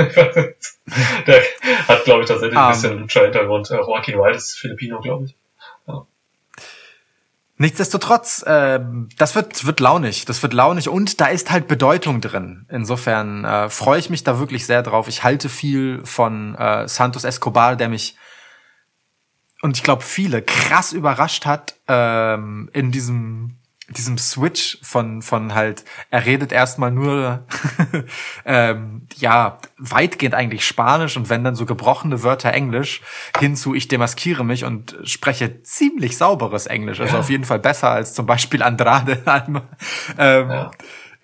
Der hat, glaube ich, tatsächlich ein Ähm. bisschen Lucha-Hintergrund. Äh, Joaquin Wild ist Filipino, glaube ich. Nichtsdestotrotz, äh, das wird, wird launig. Das wird launig und da ist halt Bedeutung drin. Insofern äh, freue ich mich da wirklich sehr drauf. Ich halte viel von äh, Santos Escobar, der mich und ich glaube viele krass überrascht hat ähm, in diesem diesem Switch von von halt er redet erstmal nur <laughs> ähm, ja weitgehend eigentlich Spanisch und wenn dann so gebrochene Wörter Englisch hinzu ich demaskiere mich und spreche ziemlich sauberes Englisch also Ja. auf jeden Fall besser als zum Beispiel Andrade <laughs> ähm, Ja.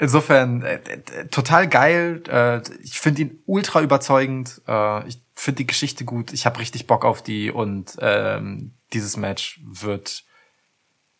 Insofern äh, äh, total geil. Äh, ich finde ihn ultra überzeugend. Äh, ich finde die Geschichte gut. Ich habe richtig Bock auf die und ähm, dieses Match wird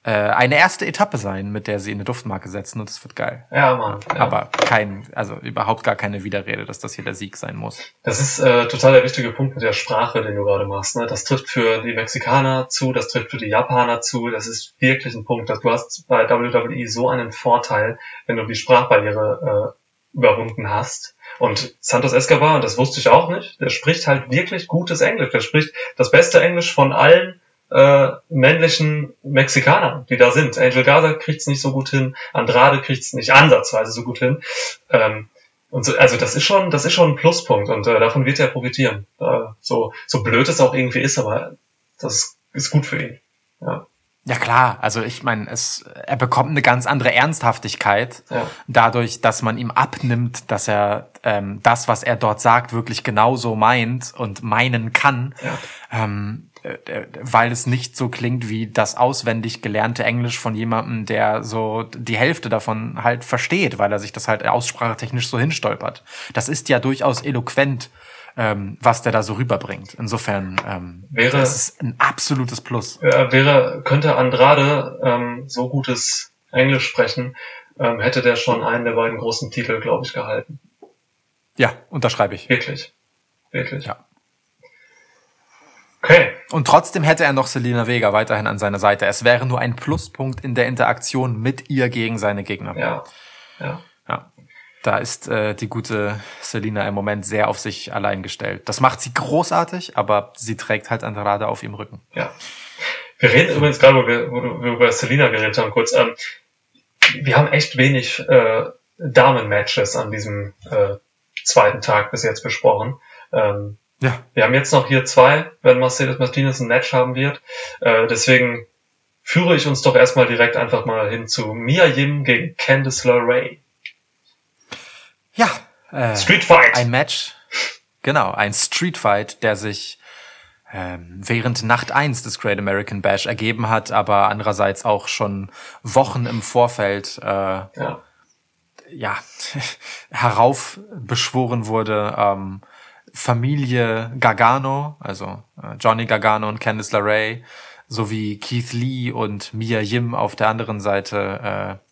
äh, eine erste Etappe sein, mit der sie in eine Duftmarke setzen und es wird geil. Ja, Mann. Ja. Aber kein, also überhaupt gar keine Widerrede, dass das hier der Sieg sein muss. Das ist äh, total der wichtige Punkt mit der Sprache, den du gerade machst. Ne? Das trifft für die Mexikaner zu, das trifft für die Japaner zu. Das ist wirklich ein Punkt. Dass du hast bei WWE so einen Vorteil, wenn du die Sprachbarriere äh, überwunden hast. Und Santos Escobar, und das wusste ich auch nicht, der spricht halt wirklich gutes Englisch. Der spricht das beste Englisch von allen äh, männlichen Mexikanern, die da sind. Angel Gaza kriegt's nicht so gut hin, Andrade kriegt's nicht ansatzweise so gut hin. Ähm, und so, also das ist schon, das ist schon ein Pluspunkt und äh, davon wird er profitieren. Äh, so, so blöd es auch irgendwie ist, aber das ist gut für ihn. Ja, Ja klar, also ich meine, es er bekommt eine ganz andere Ernsthaftigkeit Ja. dadurch, dass man ihm abnimmt, dass er ähm, das, was er dort sagt, wirklich genauso meint und meinen kann, ja, ähm, äh, äh, weil es nicht so klingt wie das auswendig gelernte Englisch von jemandem, der so die Hälfte davon halt versteht, weil er sich das halt aussprachetechnisch so hinstolpert. Das ist ja durchaus eloquent, ähm, was der da so rüberbringt. Insofern ähm, Wäre- das ist ein absolutes Plus. äh, wäre könnte Andrade ähm, so gutes Englisch sprechen, ähm, hätte der schon einen der beiden großen Titel, glaube ich, gehalten. Ja, unterschreibe ich. Wirklich, wirklich. Ja. Okay, Und trotzdem hätte er noch Selena Vega weiterhin an seiner Seite. Es wäre nur ein Pluspunkt in der Interaktion mit ihr gegen seine Gegner. ja, ja. Ja. Da ist äh, die gute Selena im Moment sehr auf sich allein gestellt. Das macht sie großartig, aber sie trägt halt Andrade auf ihrem Rücken. Ja. Wir reden übrigens gerade, wo wir, wo wir über Selina geredet haben, kurz. Ähm, wir haben echt wenig äh, Damen-Matches an diesem äh, zweiten Tag bis jetzt besprochen. Ähm, Ja. wir haben jetzt noch hier zwei, wenn Mercedes Martinez ein Match haben wird. Äh, deswegen führe ich uns doch erstmal direkt einfach mal hin zu Mia Yim gegen Candice LeRae. Ja. Äh, Street Fight! Ein Match. Genau, ein Street Fight, der sich ähm, während Nacht 1 des Great American Bash ergeben hat, aber andererseits auch schon Wochen im Vorfeld äh, ja. ja, <laughs> heraufbeschworen wurde, ähm, Familie Gargano, also äh, Johnny Gargano und Candice LeRae, sowie Keith Lee und Mia Yim auf der anderen Seite äh,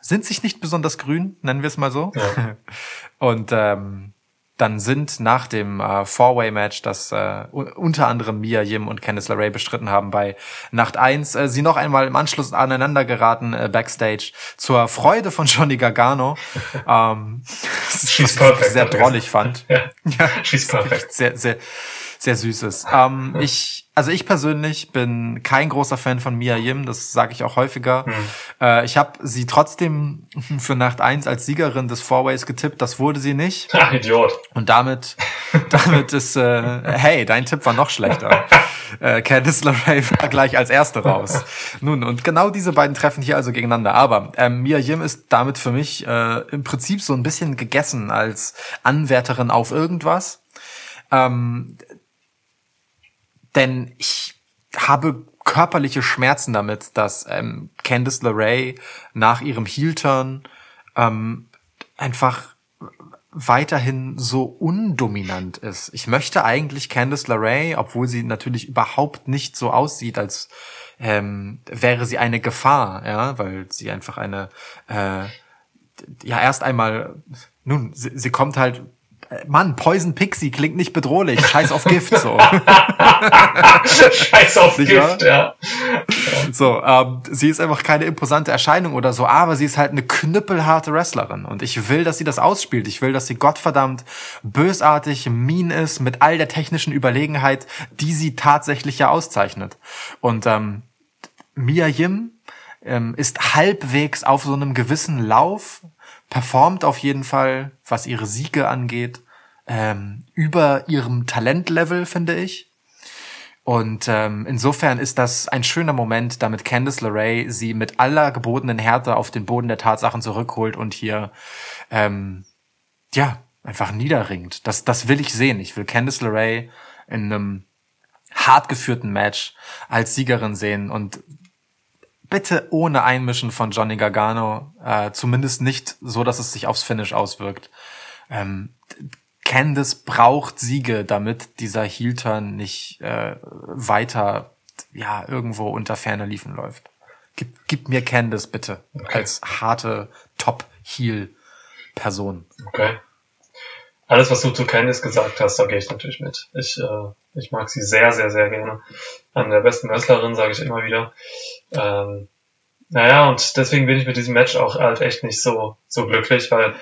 sind sich nicht besonders grün, nennen wir es mal so. Ja. <laughs> Und ähm, dann sind nach dem äh, Four-Way-Match, das äh, unter anderem Mia Yim und Candice LeRae bestritten haben bei Nacht 1, äh, sie noch einmal im Anschluss aneinander geraten äh, backstage zur Freude von Johnny Gargano. <laughs> ähm, She's was ich perfect, sehr hat er drollig fand. <laughs> <laughs> Ja. She's perfect. Sehr, sehr, sehr süßes. Ähm, ich, also ich persönlich bin kein großer Fan von Mia Yim, das sage ich auch häufiger. Hm. Äh, ich habe sie trotzdem <laughs> für Nacht eins als Siegerin des Fourways getippt, das wurde sie nicht. <laughs> Ah, Idiot. Und damit, <laughs> damit ist, äh, hey, dein Tipp war noch schlechter. Äh, Candice LeRae war gleich als Erste raus. Nun, und genau diese beiden treffen hier also gegeneinander. Aber ähm, Mia Yim ist damit für mich äh, im Prinzip so ein bisschen gegessen als Anwärterin auf irgendwas. Ähm, denn ich habe körperliche Schmerzen damit, dass ähm, Candice LeRae nach ihrem Heel-Turn ähm, einfach weiterhin so undominant ist. Ich möchte eigentlich Candice LeRae, obwohl sie natürlich überhaupt nicht so aussieht, als ähm, wäre sie eine Gefahr, ja, weil sie einfach eine, äh, ja, erst einmal, nun, sie, sie kommt halt, Mann, Poison Pixie klingt nicht bedrohlich, scheiß auf Gift, so. <laughs> Scheiß auf Nicht Gift, ja. So, ähm, sie ist einfach keine imposante Erscheinung oder so, aber sie ist halt eine knüppelharte Wrestlerin. Und ich will, dass sie das ausspielt. Ich will, dass sie gottverdammt bösartig, mean ist, mit all der technischen Überlegenheit, die sie tatsächlich ja auszeichnet. Und ähm, Mia Yim ähm, ist halbwegs auf so einem gewissen Lauf, performt auf jeden Fall, was ihre Siege angeht, ähm, über ihrem Talentlevel, finde ich. Und ähm, insofern ist das ein schöner Moment, damit Candice LeRae sie mit aller gebotenen Härte auf den Boden der Tatsachen zurückholt und hier ähm, ja einfach niederringt. Das, das will ich sehen. Ich will Candice LeRae in einem hart geführten Match als Siegerin sehen und bitte ohne Einmischen von Johnny Gargano, äh, zumindest nicht so, dass es sich aufs Finish auswirkt. Ähm, Candice braucht Siege, damit dieser Heel-Turn nicht äh, weiter ja irgendwo unter ferner Liefen läuft. Gib, gib mir Candice bitte als harte Top-Heel-Person. Okay. Alles, was du zu Candice gesagt hast, da gehe ich natürlich mit. Ich, äh, ich mag sie sehr, sehr, sehr gerne. An der besten Wrestlerin, sage ich immer wieder. Ähm, naja, und deswegen bin ich mit diesem Match auch halt echt nicht so, so glücklich, weil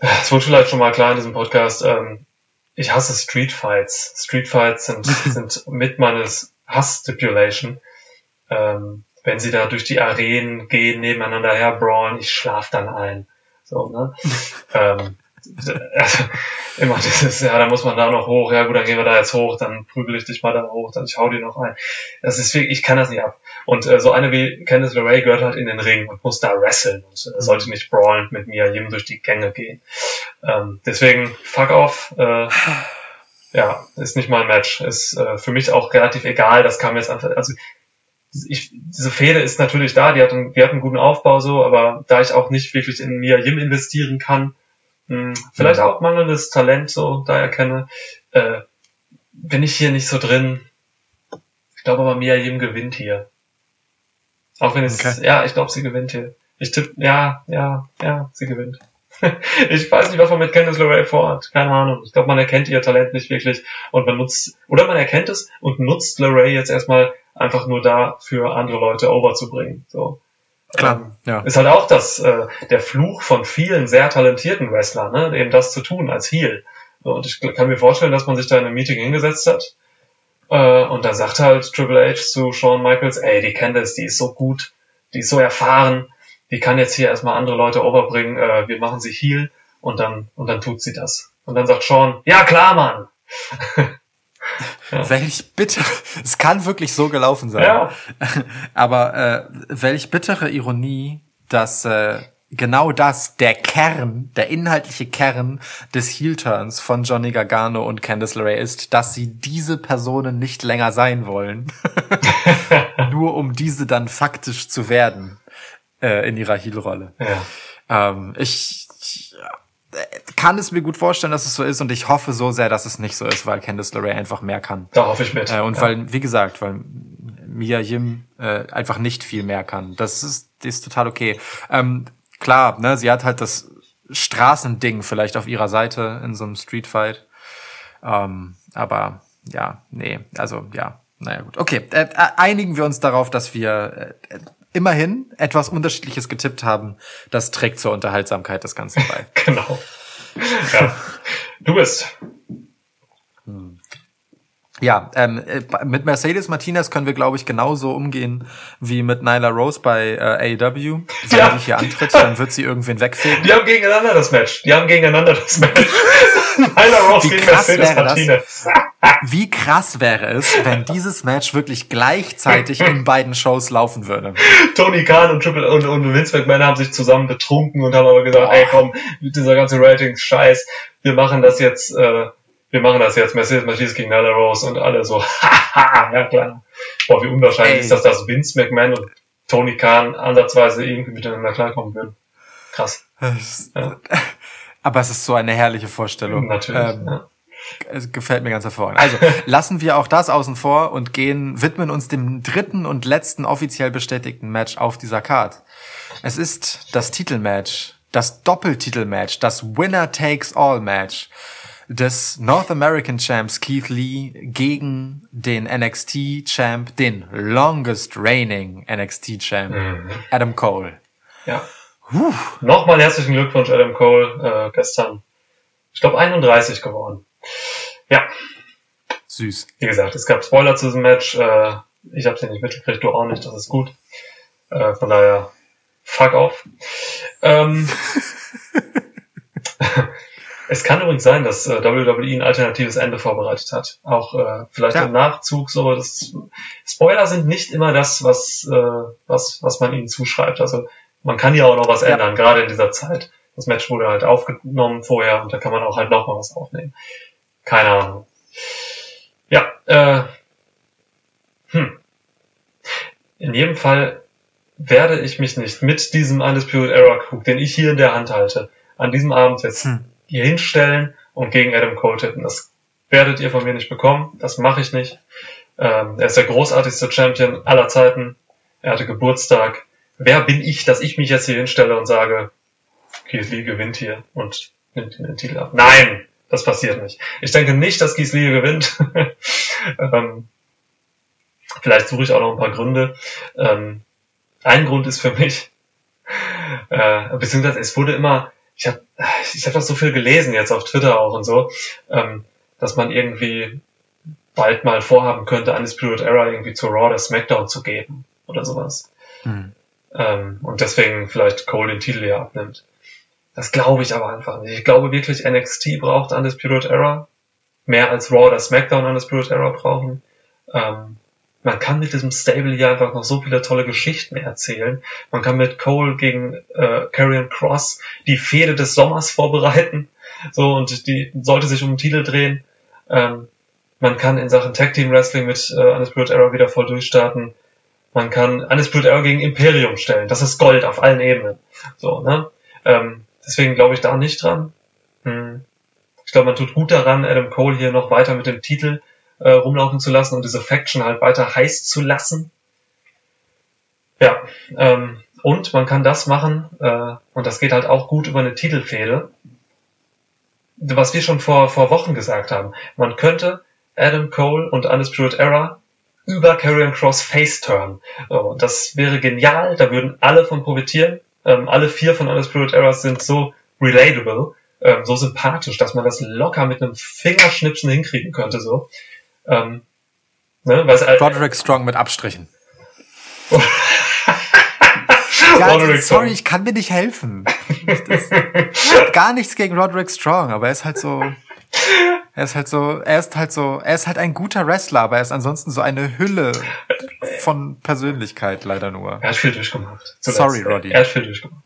äh, es wurde vielleicht schon mal klar in diesem Podcast, ähm, ich hasse Street Fights. Street Fights sind, <laughs> sind mit meines Hass-Stipulation. Ähm, wenn sie da durch die Arenen gehen, nebeneinander her brawlen, ich schlaf dann ein. So, ne? <laughs> ähm, <laughs> immer dieses, ja, da muss man da noch hoch, ja gut, dann gehen wir da jetzt hoch, dann prügel ich dich mal da hoch, dann ich hau dir noch ein. Das ist wirklich, ich kann das nicht ab. Und äh, so eine wie Candice LeRae gehört halt in den Ring und muss da wresteln und äh, sollte nicht brawlend mit mir jedem durch die Gänge gehen. Ähm, deswegen, fuck off, äh, <sighs> ja, ist nicht mein Match. Ist äh, für mich auch relativ egal, das kam jetzt einfach, also ich, diese Fehde ist natürlich da, die hat, einen, die hat einen guten Aufbau so, aber da ich auch nicht wirklich in Mia Yim investieren kann, mh, vielleicht auch mangelndes Talent so da erkenne, äh, bin ich hier nicht so drin. Ich glaube aber Mia Yim gewinnt hier. Auch wenn es, Okay. ja, ich glaube, sie gewinnt hier. Ich tippe, ja, ja, ja, sie gewinnt. <laughs> ich weiß nicht, was man mit Candice LeRae vorhat. Keine Ahnung. Ich glaube, man erkennt ihr Talent nicht wirklich und man nutzt, oder man erkennt es und nutzt LeRae jetzt erstmal einfach nur da, für andere Leute overzubringen. So. Klar, ja. Ist halt auch das, äh, der Fluch von vielen sehr talentierten Wrestlern, ne? eben das zu tun als Heel. Und ich kann mir vorstellen, dass man sich da in einem Meeting hingesetzt hat äh, und dann sagt halt Triple H zu Shawn Michaels, ey, die Candice, die ist so gut, die ist so erfahren, die kann jetzt hier erstmal andere Leute overbringen, äh, wir machen sie Heel und dann, und dann tut sie das. Und dann sagt Shawn, ja klar, Mann! <laughs> Welch bitter, <laughs> es kann wirklich so gelaufen sein. Ja. <laughs> Aber äh, welch bittere Ironie, dass äh, genau das der Kern, der inhaltliche Kern des Heel-Turns von Johnny Gargano und Candice LeRae ist, dass sie diese Personen nicht länger sein wollen, <laughs> nur um diese dann faktisch zu werden äh, in ihrer Heel-Rolle. Ja. Ähm, ich, ich äh, kann es mir gut vorstellen, dass es so ist und ich hoffe so sehr, dass es nicht so ist, weil Candice LeRae einfach mehr kann. Da hoffe ich mit. Äh, und ja. weil, wie gesagt, weil Mia Yim äh, einfach nicht viel mehr kann. Das ist, das ist total okay. Ähm, klar, ne, sie hat halt das Straßending vielleicht auf ihrer Seite in so einem Streetfight. Ähm, aber ja, nee, also ja, naja gut. Okay, äh, äh, einigen wir uns darauf, dass wir äh, immerhin etwas Unterschiedliches getippt haben, das trägt zur Unterhaltsamkeit des Ganzen bei. <laughs> Genau. Ja. Du bist. Ja, ähm, äh, mit Mercedes Martinez können wir, glaube ich, genauso umgehen wie mit Nyla Rose bei äh, AEW. Wenn Ja. die hier antritt, dann wird sie irgendwen wegfegen. Die haben gegeneinander das Match. Die haben gegeneinander das Match. <laughs> Nyla Rose Wie gegen Mercedes wäre das? Martinez. <laughs> Wie krass wäre es, wenn dieses Match wirklich gleichzeitig in beiden Shows laufen würde? Tony Khan und Triple und, und Vince McMahon haben sich zusammen betrunken und haben aber gesagt, ey komm, dieser ganze Ratings-Scheiß, wir machen das jetzt, äh, wir machen das jetzt, Mercedes Martinez gegen Nyla Rose und alle so, <laughs> haha, ja klar. Boah, wie unwahrscheinlich Ey. ist das, dass Vince McMahon und Tony Khan ansatzweise irgendwie miteinander klarkommen würden. Krass. Ja. <laughs> Aber es ist so eine herrliche Vorstellung. Natürlich. Ähm, ja. Es gefällt mir ganz hervorragend. Also <laughs> lassen wir auch das außen vor und gehen, widmen uns dem dritten und letzten offiziell bestätigten Match auf dieser Card. Es ist das Titelmatch, das Doppeltitelmatch, das Winner Takes All Match des North American Champs Keith Lee gegen den NXT Champ, den longest reigning NXT Champ Mhm. Adam Cole. Ja. Nochmal herzlichen Glückwunsch, Adam Cole, äh, gestern, ich glaube, 31 geworden. Ja, Süß. wie gesagt, es gab Spoiler zu diesem Match. Äh, ich habe sie nicht mitgekriegt, du auch nicht, das ist gut. Äh, von daher, fuck off. Ähm, <laughs> <laughs> es kann übrigens sein, dass äh, WWE ein alternatives Ende vorbereitet hat. Auch äh, vielleicht Ja. im Nachzug so. Das, Spoiler sind nicht immer das, was, äh, was, was man ihnen zuschreibt. Also man kann ja auch noch was Ja. ändern, gerade in dieser Zeit. Das Match wurde halt aufgenommen vorher und da kann man auch halt noch mal was aufnehmen. Keine Ahnung. Ja, äh, hm. In jedem Fall werde ich mich nicht mit diesem Undisputed Era Krug, den ich hier in der Hand halte, an diesem Abend jetzt Hm. Hier hinstellen und gegen Adam Cole tippen. Das werdet ihr von mir nicht bekommen. Das mache ich nicht. Ähm, er ist der großartigste Champion aller Zeiten. Er hatte Geburtstag. Wer bin ich, dass ich mich jetzt hier hinstelle und sage, Keith Lee gewinnt hier und nimmt den Titel ab? Nein, das passiert nicht. Ich denke nicht, dass Keith Lee gewinnt. <laughs> ähm, vielleicht suche ich auch noch ein paar Gründe. Ähm, ein Grund ist für mich, äh, beziehungsweise es wurde immer, ich habe ich hab das so viel gelesen jetzt auf Twitter auch und so, ähm, dass man irgendwie bald mal vorhaben könnte, Undisputed Era irgendwie zu Raw oder SmackDown zu geben oder sowas. Hm. Ähm, und deswegen vielleicht Cole den Titel hier abnimmt. Das glaube ich aber einfach nicht. Ich glaube wirklich, NXT braucht Undisputed Era. Mehr als Raw oder SmackDown Undisputed Era brauchen. Ähm, man kann mit diesem Stable hier einfach noch so viele tolle Geschichten erzählen. Man kann mit Cole gegen äh, Karrion Cross die Fehde des Sommers vorbereiten. So, und die sollte sich um den Titel drehen. Ähm, man kann in Sachen Tag Team Wrestling mit äh, Undisputed Era wieder voll durchstarten. Man kann Undisputed Era gegen Imperium stellen. Das ist Gold auf allen Ebenen. So, ne? Ähm, deswegen glaube ich da nicht dran. Hm. Ich glaube, man tut gut daran, Adam Cole hier noch weiter mit dem Titel äh, rumlaufen zu lassen und diese Faction halt weiter heiß zu lassen. Ja, ähm, und man kann das machen, äh, und das geht halt auch gut über eine Titelfehde, was wir schon vor, vor Wochen gesagt haben. Man könnte Adam Cole und Undisputed Era über Karrion Cross Face Turn. So, das wäre genial, da würden alle von profitieren. Ähm, alle vier von Undisputed Eras sind so relatable, ähm, so sympathisch, dass man das locker mit einem Fingerschnipsen hinkriegen könnte, so. Ähm, ne, es halt- Roderick Strong mit Abstrichen. <laughs> Roderick sorry, Strong. ich kann mir nicht helfen. Das, ich hab gar nichts gegen Roderick Strong, aber er ist halt so. Er ist halt so, er ist halt so, er ist halt ein guter Wrestler, aber er ist ansonsten so eine Hülle von Persönlichkeit leider nur. Er hat viel durchgemacht. zuletzt. Sorry, Roddy. Er hat viel durchgemacht.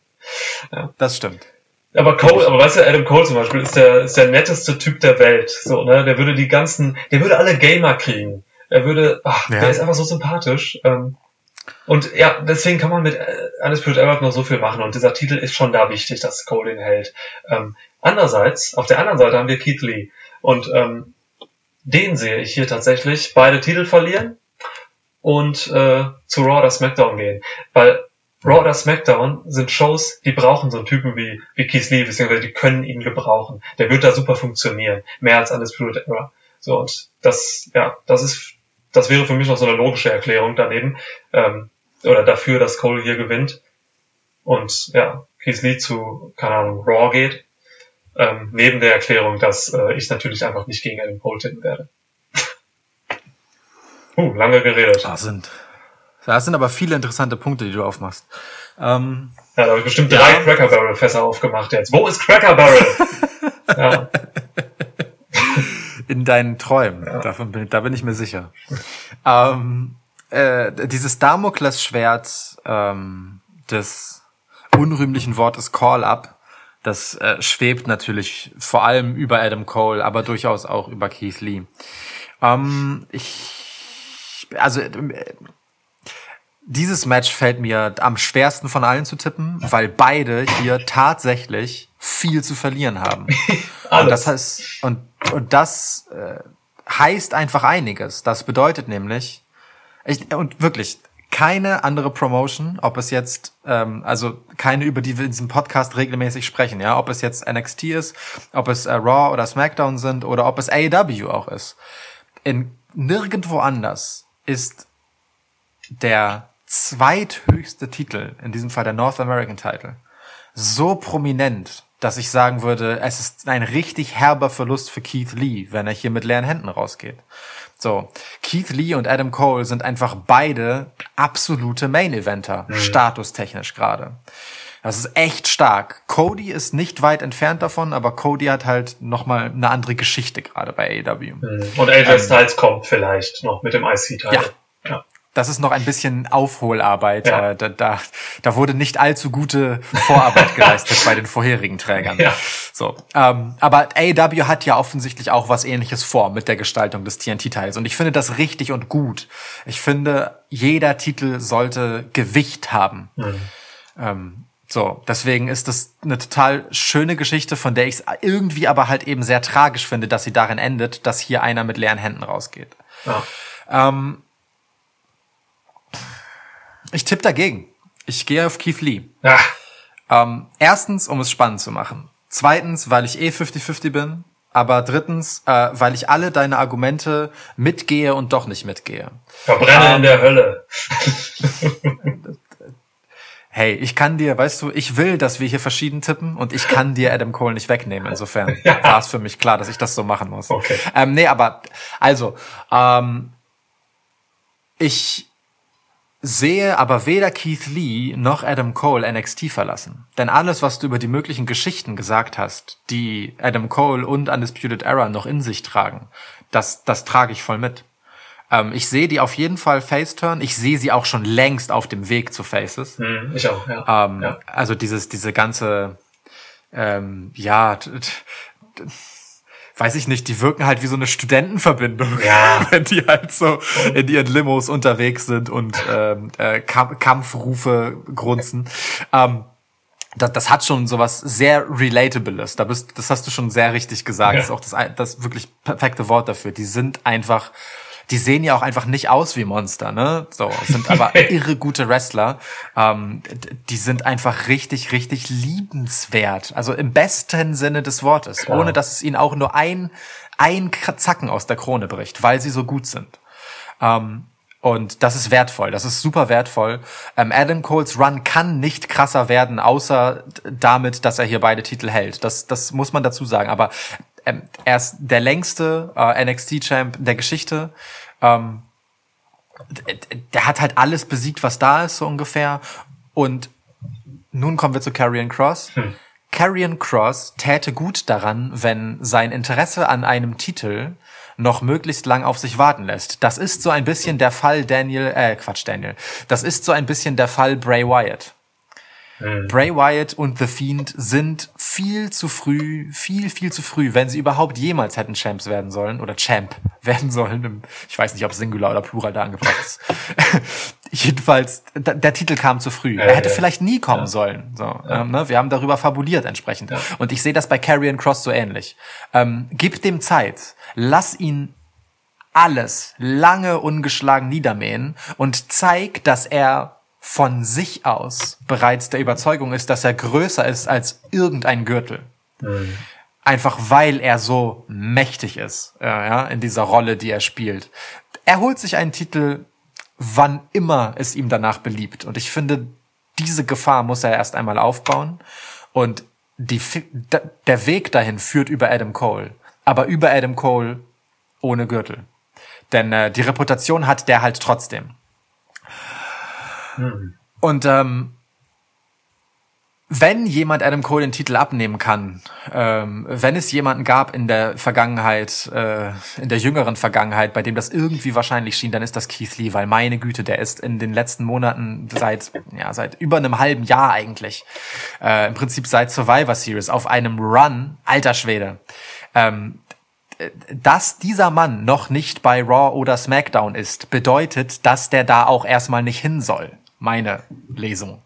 Das stimmt. Aber Cole, aber weißt du, Adam Cole zum Beispiel ist der, ist der netteste Typ der Welt. So, ne? Der würde die ganzen, der würde alle Gamer kriegen. Er würde, ach, Ja. der ist einfach so sympathisch. Ähm, und ja, deswegen kann man mit äh, Undisputed Era noch so viel machen. Und dieser Titel ist schon da wichtig, dass Cole den hält. Ähm, andererseits, auf der anderen Seite haben wir Keith Lee. Und ähm, den sehe ich hier tatsächlich beide Titel verlieren und äh, zu Raw oder SmackDown gehen. Weil Raw oder SmackDown sind Shows, die brauchen so einen Typen wie, wie Keith Lee, beziehungsweise die können ihn gebrauchen. Der wird da super funktionieren. Mehr als Undisputed Era. So, und das, ja, das ist, das wäre für mich noch so eine logische Erklärung daneben. Ähm, oder dafür, dass Cole hier gewinnt und ja, Keith Lee zu, keine Ahnung, Raw geht. Ähm, neben der Erklärung, dass äh, ich natürlich einfach nicht gegen Adam Cole tippen werde. <laughs> uh, lange geredet. Das das sind aber viele interessante Punkte, die du aufmachst. Ähm, Ja, da habe ich bestimmt drei Cracker Barrel Fässer aufgemacht jetzt. Wo ist Cracker Barrel? <laughs> ja, in deinen Träumen. Davon bin, da bin ich mir sicher. ähm, äh, dieses Damoklesschwert ähm, des unrühmlichen Wortes Call-Up, das äh, schwebt natürlich vor allem über Adam Cole, aber durchaus auch über Keith Lee. Ähm, ich, also äh, dieses Match fällt mir am schwersten von allen zu tippen, weil beide hier tatsächlich viel zu verlieren haben. <laughs> Und das heißt, und, und das äh, heißt einfach einiges. Das bedeutet nämlich, ich, und wirklich, keine andere Promotion, ob es jetzt, ähm, also keine, über die wir in diesem Podcast regelmäßig sprechen, ja, ob es jetzt NXT ist, ob es äh, Raw oder SmackDown sind oder ob es AEW auch ist. In nirgendwo anders ist der zweithöchste Titel, in diesem Fall der North American Title, so prominent, dass ich sagen würde, es ist ein richtig herber Verlust für Keith Lee, wenn er hier mit leeren Händen rausgeht. So, Keith Lee und Adam Cole sind einfach beide absolute Main-Eventer, statustechnisch gerade. Das ist echt stark. Cody ist nicht weit entfernt davon, aber Cody hat halt nochmal eine andere Geschichte gerade bei AEW. Und AJ Styles kommt vielleicht noch mit dem IC-Teil. Ja. ja. Das ist noch ein bisschen Aufholarbeit. Ja. Äh, Da, da, da wurde nicht allzu gute Vorarbeit <laughs> geleistet bei den vorherigen Trägern. Ja. So, ähm, aber AEW hat ja offensichtlich auch was Ähnliches vor mit der Gestaltung des TNT-Teils und ich finde das richtig und gut. Ich finde, jeder Titel sollte Gewicht haben. Ähm, so, deswegen ist das eine total schöne Geschichte, von der ich es irgendwie aber halt eben sehr tragisch finde, dass sie darin endet, dass hier einer mit leeren Händen rausgeht. Ja. Ähm, ich tippe dagegen. Ich gehe auf Keith Lee. Ja. Ähm, erstens, um es spannend zu machen. Zweitens, weil ich eh 50-50 bin. Aber drittens, äh, weil ich alle deine Argumente mitgehe und doch nicht mitgehe. Verbrenne in der Hölle. <laughs> Hey, ich kann dir, weißt du, ich will, dass wir hier verschieden tippen und ich kann dir Adam Cole nicht wegnehmen. Insofern <laughs> Ja. war es für mich klar, dass ich das so machen muss. Okay. Ähm, nee, aber also, ähm, ich sehe aber weder Keith Lee noch Adam Cole NXT verlassen. Denn alles, was du über die möglichen Geschichten gesagt hast, die Adam Cole und Undisputed Era noch in sich tragen, das, das trage ich voll mit. Ähm, ich sehe die auf jeden Fall Faceturn. Ich sehe sie auch schon längst auf dem Weg zu Faces. Hm, ich auch, ja. Ähm, ja. Also dieses, diese ganze, ähm, ja, weiß ich nicht, die wirken halt wie so eine Studentenverbindung, Ja. <laughs> wenn die halt so in ihren Limos unterwegs sind und ähm, äh, Kamp Kampfrufe grunzen. Ähm, das, das hat schon sowas sehr Relatables. Da bist, das hast du schon sehr richtig gesagt. Ja. Das ist auch das, das wirklich perfekte Wort dafür. Die sind einfach, die sehen ja auch einfach nicht aus wie Monster, ne? So, sind aber <laughs> irre gute Wrestler. Ähm, die sind einfach richtig, richtig liebenswert. Also im besten Sinne des Wortes. Klar. Ohne dass es ihnen auch nur ein, ein Zacken aus der Krone bricht, weil sie so gut sind. Ähm, und das ist wertvoll, das ist super wertvoll. Ähm, Adam Coles Run kann nicht krasser werden, außer damit, dass er hier beide Titel hält. Das, das muss man dazu sagen. Aber ähm, er ist der längste äh, NXT-Champ der Geschichte. Ähm, der hat halt alles besiegt, was da ist, so ungefähr. Und nun kommen wir zu Karrion Cross. Karrion Cross täte gut daran, wenn sein Interesse an einem Titel noch möglichst lang auf sich warten lässt. Das ist so ein bisschen der Fall Daniel, äh, Quatsch, Daniel. Das ist so ein bisschen der Fall Bray Wyatt. Bray Wyatt und The Fiend sind viel zu früh, viel, viel zu früh, wenn sie überhaupt jemals hätten Champs werden sollen oder Champ <laughs> werden sollen. Ich weiß nicht, ob Singular oder Plural da angebracht ist. <laughs> Jedenfalls, da- der Titel kam zu früh. Er hätte ja. vielleicht nie kommen sollen. So, ähm, ne? Wir haben darüber fabuliert entsprechend. Und ich sehe das bei Karrion Cross so ähnlich. Ähm, gib dem Zeit. Lass ihn alles lange ungeschlagen niedermähen und zeig, dass er von sich aus bereits der Überzeugung ist, dass er größer ist als irgendein Gürtel. Einfach weil er so mächtig ist, äh, ja, in dieser Rolle, die er spielt. Er holt sich einen Titel wann immer es ihm danach beliebt. Und ich finde, diese Gefahr muss er erst einmal aufbauen. Und die, der Weg dahin führt über Adam Cole. Aber über Adam Cole ohne Gürtel. Denn äh, die Reputation hat der halt trotzdem. Und ähm, wenn jemand Adam Cole den Titel abnehmen kann, ähm, wenn es jemanden gab in der Vergangenheit, äh, in der jüngeren Vergangenheit, bei dem das irgendwie wahrscheinlich schien, dann ist das Keith Lee, weil meine Güte, der ist in den letzten Monaten seit ja seit über einem halben Jahr eigentlich, äh, im Prinzip seit Survivor Series auf einem Run, alter Schwede. Ähm, dass dieser Mann noch nicht bei Raw oder SmackDown ist, bedeutet, dass der da auch erstmal nicht hin soll. Meine Lesung.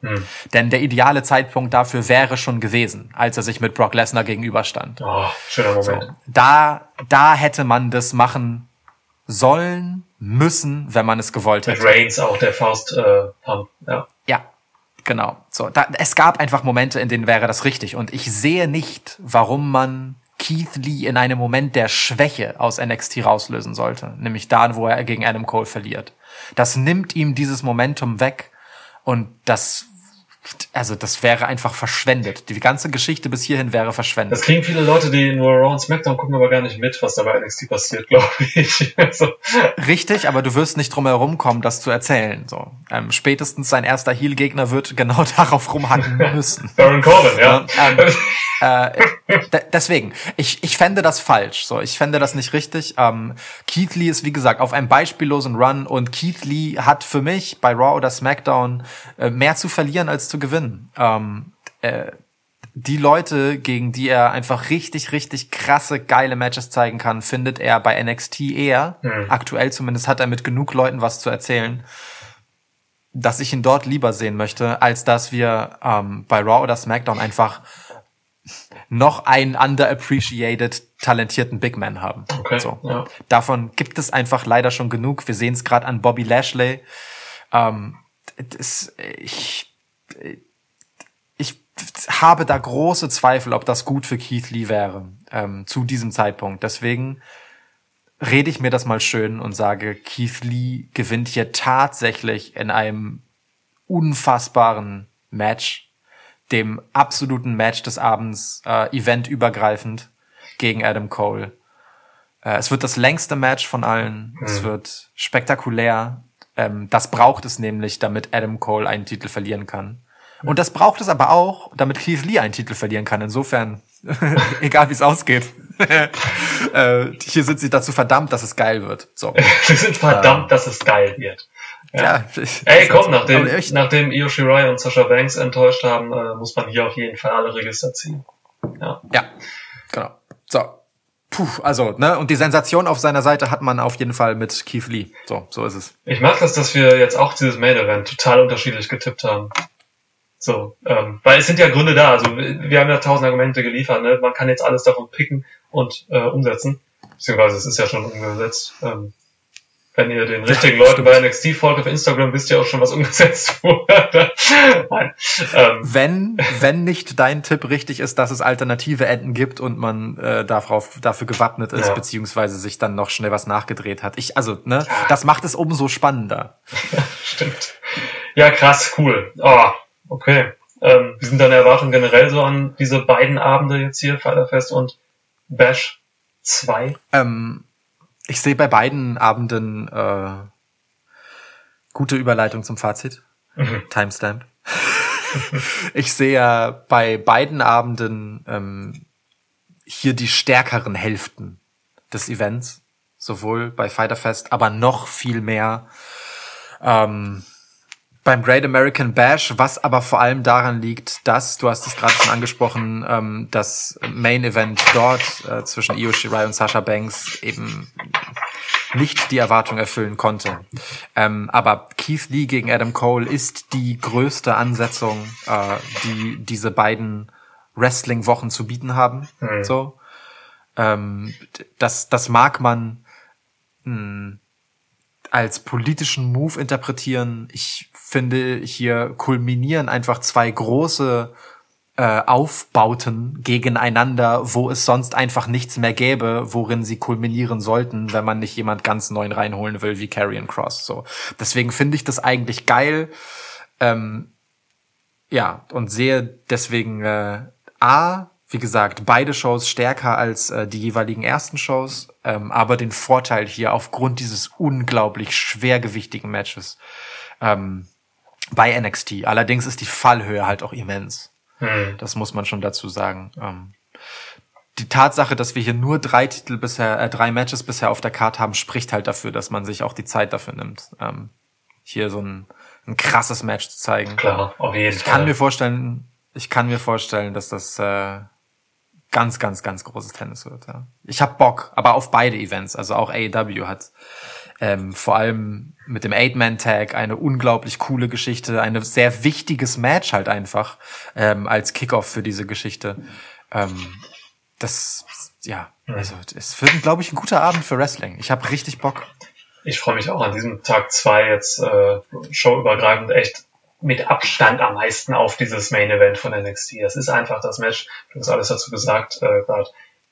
Denn der ideale Zeitpunkt dafür wäre schon gewesen, als er sich mit Brock Lesnar gegenüberstand. Oh, schöner Moment. Da, da hätte man das machen sollen, müssen, wenn man es gewollt Mit hätte. Reigns auch der Faust äh, Pump. Ja. Ja, genau. So, da, es gab einfach Momente, in denen wäre das richtig. Und ich sehe nicht, warum man Keith Lee in einem Moment der Schwäche aus NXT rauslösen sollte. Nämlich da, wo er gegen Adam Cole verliert. Das nimmt ihm dieses Momentum weg. Und das, also das wäre einfach verschwendet. Die ganze Geschichte bis hierhin wäre verschwendet. Das kriegen viele Leute, die nur Raw und SmackDown gucken, aber gar nicht mit, was da bei NXT passiert, glaube ich. <laughs> Also, Richtig, aber du wirst nicht drum herum kommen, das zu erzählen. So, ähm, spätestens sein erster Heel-Gegner wird genau <laughs> darauf rumhacken müssen. Baron Corbin, ja. Ja, Äh, de- deswegen, ich, ich fände das falsch. So, ich fände das nicht richtig. Ähm, Keith Lee ist wie gesagt auf einem beispiellosen Run und Keith Lee hat für mich bei Raw oder SmackDown äh, mehr zu verlieren als zu gewinnen. Ähm, äh, die Leute, gegen die er einfach richtig, richtig krasse, geile Matches zeigen kann, findet er bei NXT eher. Aktuell zumindest hat er mit genug Leuten was zu erzählen, dass ich ihn dort lieber sehen möchte, als dass wir ähm, bei Raw oder SmackDown einfach noch einen underappreciated, talentierten Big Man haben. Okay, so. ja. Davon gibt es einfach leider schon genug. Wir sehen es gerade an Bobby Lashley. Ähm, das, ich habe da große Zweifel, ob das gut für Keith Lee wäre ähm, zu diesem Zeitpunkt. Deswegen rede ich mir das mal schön und sage, Keith Lee gewinnt hier tatsächlich in einem unfassbaren Match, dem absoluten Match des Abends, äh, eventübergreifend gegen Adam Cole. Äh, es wird das längste Match von allen. Es wird spektakulär. Ähm, das braucht es nämlich, damit Adam Cole einen Titel verlieren kann. Und das braucht es aber auch, damit Keith Lee einen Titel verlieren kann. Insofern, <laughs> egal wie es ausgeht. <laughs> äh, hier sind sie dazu verdammt, dass es geil wird. So. <laughs> Wir sind verdammt, dass es geil wird. Ja. Ey, komm, nachdem, nachdem Io Shirai und Sasha Banks enttäuscht haben, äh, muss man hier auf jeden Fall alle Register ziehen. Ja. Ja, genau. So. Puh, also, ne, und die Sensation auf seiner Seite hat man auf jeden Fall mit Keith Lee. So, so ist es. Ich mag das, dass wir jetzt auch dieses Main Event total unterschiedlich getippt haben. So, ähm, weil es sind ja Gründe da. Also wir haben ja tausend Argumente geliefert. Ne? Man kann jetzt alles davon picken und äh, umsetzen. Beziehungsweise es ist ja schon umgesetzt. Ähm, wenn ihr den richtigen Leuten bei NXT folgt auf Instagram, wisst ihr auch schon, was umgesetzt <laughs> wurde. Nein. Ähm, Wenn, wenn nicht dein Tipp richtig ist, dass es alternative Enden gibt und man äh, darauf, dafür gewappnet ist, Ja. beziehungsweise sich dann noch schnell was nachgedreht hat. Ich, also, ne, das macht es umso spannender. <laughs> Stimmt. Ja, krass, cool. Oh, okay. Ähm, wie sind deine Erwartungen generell so an diese beiden Abende jetzt hier, Firefest und Bash 2? Ähm, ich sehe bei beiden Abenden äh, gute Überleitung zum Fazit. Mhm. Timestamp. <laughs> ich sehe ja bei beiden Abenden ähm, hier die stärkeren Hälften des Events, sowohl bei Fighter Fest, aber noch viel mehr ähm, beim Great American Bash, was aber vor allem daran liegt, dass, du hast es gerade schon angesprochen, ähm, das Main Event dort äh, zwischen Io Shirai und Sasha Banks eben nicht die Erwartung erfüllen konnte. Ähm, aber Keith Lee gegen Adam Cole ist die größte Ansetzung, äh, die diese beiden Wrestling-Wochen zu bieten haben. Mhm. So, ähm, das, das mag man mh, als politischen Move interpretieren. Ich finde, hier kulminieren einfach zwei große, äh, Aufbauten gegeneinander, wo es sonst einfach nichts mehr gäbe, worin sie kulminieren sollten, wenn man nicht jemand ganz neuen reinholen will wie Carrion Cross. So, deswegen finde ich das eigentlich geil. Ähm, ja, und sehe deswegen äh, A, wie gesagt, beide Shows stärker als äh, die jeweiligen ersten Shows, ähm, aber den Vorteil hier aufgrund dieses unglaublich schwergewichtigen Matches ähm, bei NXT. Allerdings ist die Fallhöhe halt auch immens. Hm. Das muss man schon dazu sagen. Ähm, die Tatsache, dass wir hier nur drei Titel bisher, äh, drei Matches bisher auf der Karte haben, spricht halt dafür, dass man sich auch die Zeit dafür nimmt, ähm, hier so ein, ein krasses Match zu zeigen. Klar, auf jeden Ich Fall. kann mir vorstellen, ich kann mir vorstellen, dass das äh, ganz, ganz, ganz großes Tennis wird. Ja. Ich hab Bock, aber auf beide Events. Also auch AEW hat ähm, vor allem mit dem Eight-Man-Tag eine unglaublich coole Geschichte, ein sehr wichtiges Match halt einfach ähm, als Kickoff für diese Geschichte. Ähm, das, ja, also es wird, glaube ich, ein guter Abend für Wrestling. Ich habe richtig Bock. Ich freue mich auch an diesem Tag zwei jetzt äh, showübergreifend echt mit Abstand am meisten auf dieses Main Event von NXT. Das ist einfach das Match. Du hast alles dazu gesagt äh, gerade.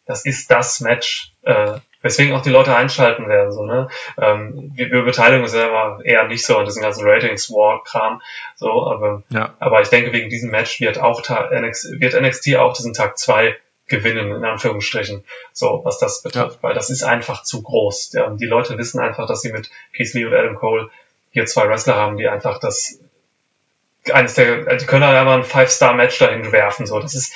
Das ist das Match, äh, weswegen auch die Leute einschalten werden. So ne, ähm, wir, wir beteiligen uns ja immer eher nicht so an diesem ganzen Ratings War Kram. So, aber Ja. aber ich denke, wegen diesem Match wird auch NXT, wird NXT auch diesen Tag zwei gewinnen, in Anführungsstrichen, so was das betrifft, weil das ist einfach zu groß. Ja, die Leute wissen einfach, dass sie mit Keith Lee und Adam Cole hier zwei Wrestler haben, die einfach das eines der, die können halt einfach ein Five-Star-Match dahin werfen. So, das ist,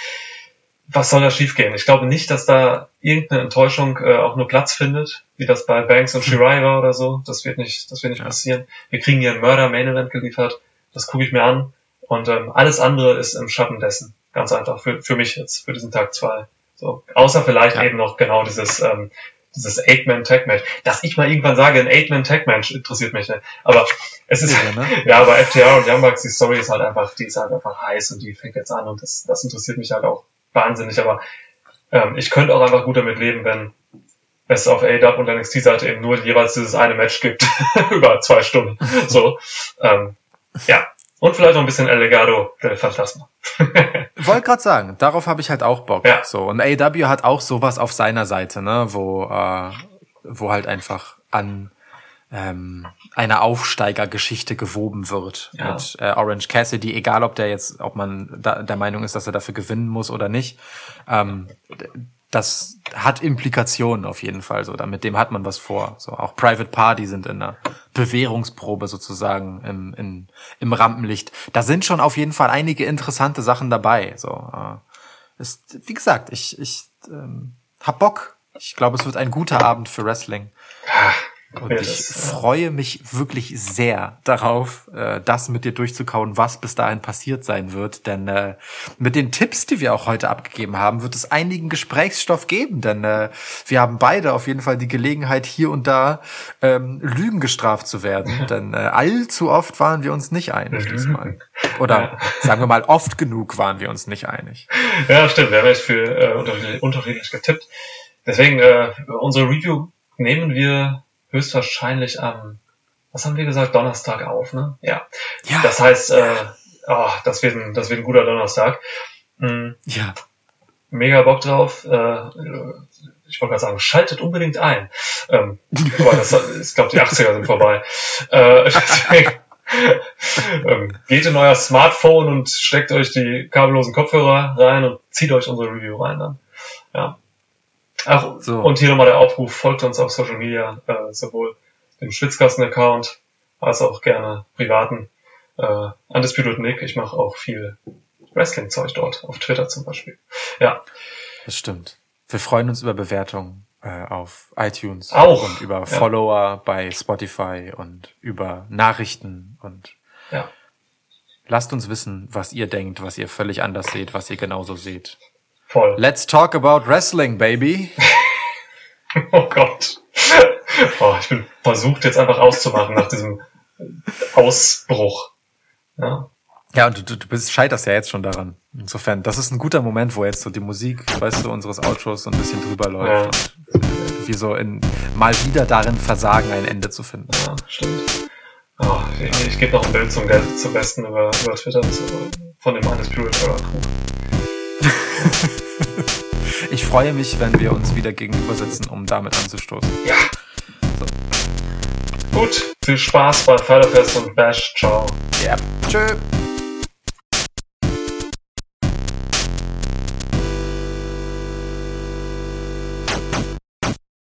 was soll da schiefgehen? Ich glaube nicht, dass da irgendeine Enttäuschung äh, auch nur Platz findet, wie das bei Banks und <laughs> Shirai war oder so. Das wird nicht, das wird nicht Ja. passieren. Wir kriegen hier ein Mörder-Main-Event geliefert. Das gucke ich mir an. Und ähm, alles andere ist im Schatten dessen. Ganz einfach für, für mich jetzt, für diesen Tag zwei. So, außer vielleicht Ja. eben noch genau dieses, ähm, dieses Eight-Man-Tag-Match. Dass ich mal irgendwann sage, ein Eight-Man-Tag-Match interessiert mich nicht. Aber es ist, Irre, ne? <laughs> ja, aber FTR und Young Bucks, die Story ist halt einfach, die ist halt einfach heiß und die fängt jetzt an und das, das interessiert mich halt auch wahnsinnig. Aber ähm, ich könnte auch einfach gut damit leben, wenn es auf AEW und NXT-Seite eben nur jeweils dieses eine Match gibt <laughs> über zwei Stunden. So, ähm, ja. Und vielleicht noch ein bisschen El Legado del Fantasma. <laughs> Wollte gerade sagen, darauf habe ich halt auch Bock. Ja. So und AEW hat auch sowas auf seiner Seite, ne, wo äh, wo halt einfach an ähm, einer Aufsteigergeschichte gewoben wird Ja. mit äh, Orange Cassidy, egal ob der jetzt, ob man da, der Meinung ist, dass er dafür gewinnen muss oder nicht. Ähm, das hat Implikationen auf jeden Fall so. Da, mit dem hat man was vor. So auch Private Party sind in einer Bewährungsprobe sozusagen im, in, im Rampenlicht. Da sind schon auf jeden Fall einige interessante Sachen dabei. So äh, ist, wie gesagt, ich ich ähm, hab Bock. Ich glaube, es wird ein guter Abend für Wrestling. Und Ja, ich ja. freue mich wirklich sehr darauf, äh, das mit dir durchzukauen, was bis dahin passiert sein wird. Denn äh, mit den Tipps, die wir auch heute abgegeben haben, wird es einigen Gesprächsstoff geben. Denn äh, wir haben beide auf jeden Fall die Gelegenheit, hier und da ähm, Lügen gestraft zu werden. Denn äh, allzu oft waren wir uns nicht einig diesmal. Oder sagen wir mal, oft genug waren wir uns nicht einig. Ja, stimmt. Wir haben echt viel äh, unterschiedlich, unterschiedlich getippt. Deswegen, äh, unsere Review nehmen wir höchstwahrscheinlich am, was haben wir gesagt, Donnerstag auf, ne? Ja. Ja. Das heißt, äh, oh, das, wird ein, das wird ein guter Donnerstag. Mhm. Ja. Mega Bock drauf. Äh, ich wollte gerade sagen, schaltet unbedingt ein. Ähm, aber das ist, glaube die 80er sind vorbei. Äh, <laughs> deswegen, ähm, geht in euer Smartphone und steckt euch die kabellosen Kopfhörer rein und zieht euch unsere Review rein dann. Ja. Ach, So. und hier nochmal der Aufruf, folgt uns auf Social Media, äh, sowohl dem Schwitzkasten-Account als auch gerne privaten äh, Undisputed Nick. Ich mache auch viel Wrestling-Zeug dort, auf Twitter zum Beispiel. Ja, Das stimmt. Wir freuen uns über Bewertungen äh, auf iTunes Auch, und über ja. Follower bei Spotify und über Nachrichten und ja. lasst uns wissen, was ihr denkt, was ihr völlig anders seht, was ihr genauso seht. Voll. Let's talk about wrestling, baby. <laughs> Oh Gott. Oh, ich bin versucht jetzt einfach auszumachen nach diesem Ausbruch. Ja, Ja, und du, du bist, scheiterst ja jetzt schon daran. Insofern, das ist ein guter Moment, wo jetzt so die Musik, weißt du, unseres Outros so ein bisschen drüber läuft und äh, wir so in, mal wieder darin versagen, ein Ende zu finden. ja stimmt. Oh, ich, ich gebe noch ein Bild zum, zum Besten über, über Twitter zu, von dem Era Crew. <laughs> Ich freue mich, wenn wir uns wieder gegenüber sitzen, um damit anzustoßen. Ja. Gut, viel Spaß bei Förderfest und Bash. Ciao. Ja. Tschö.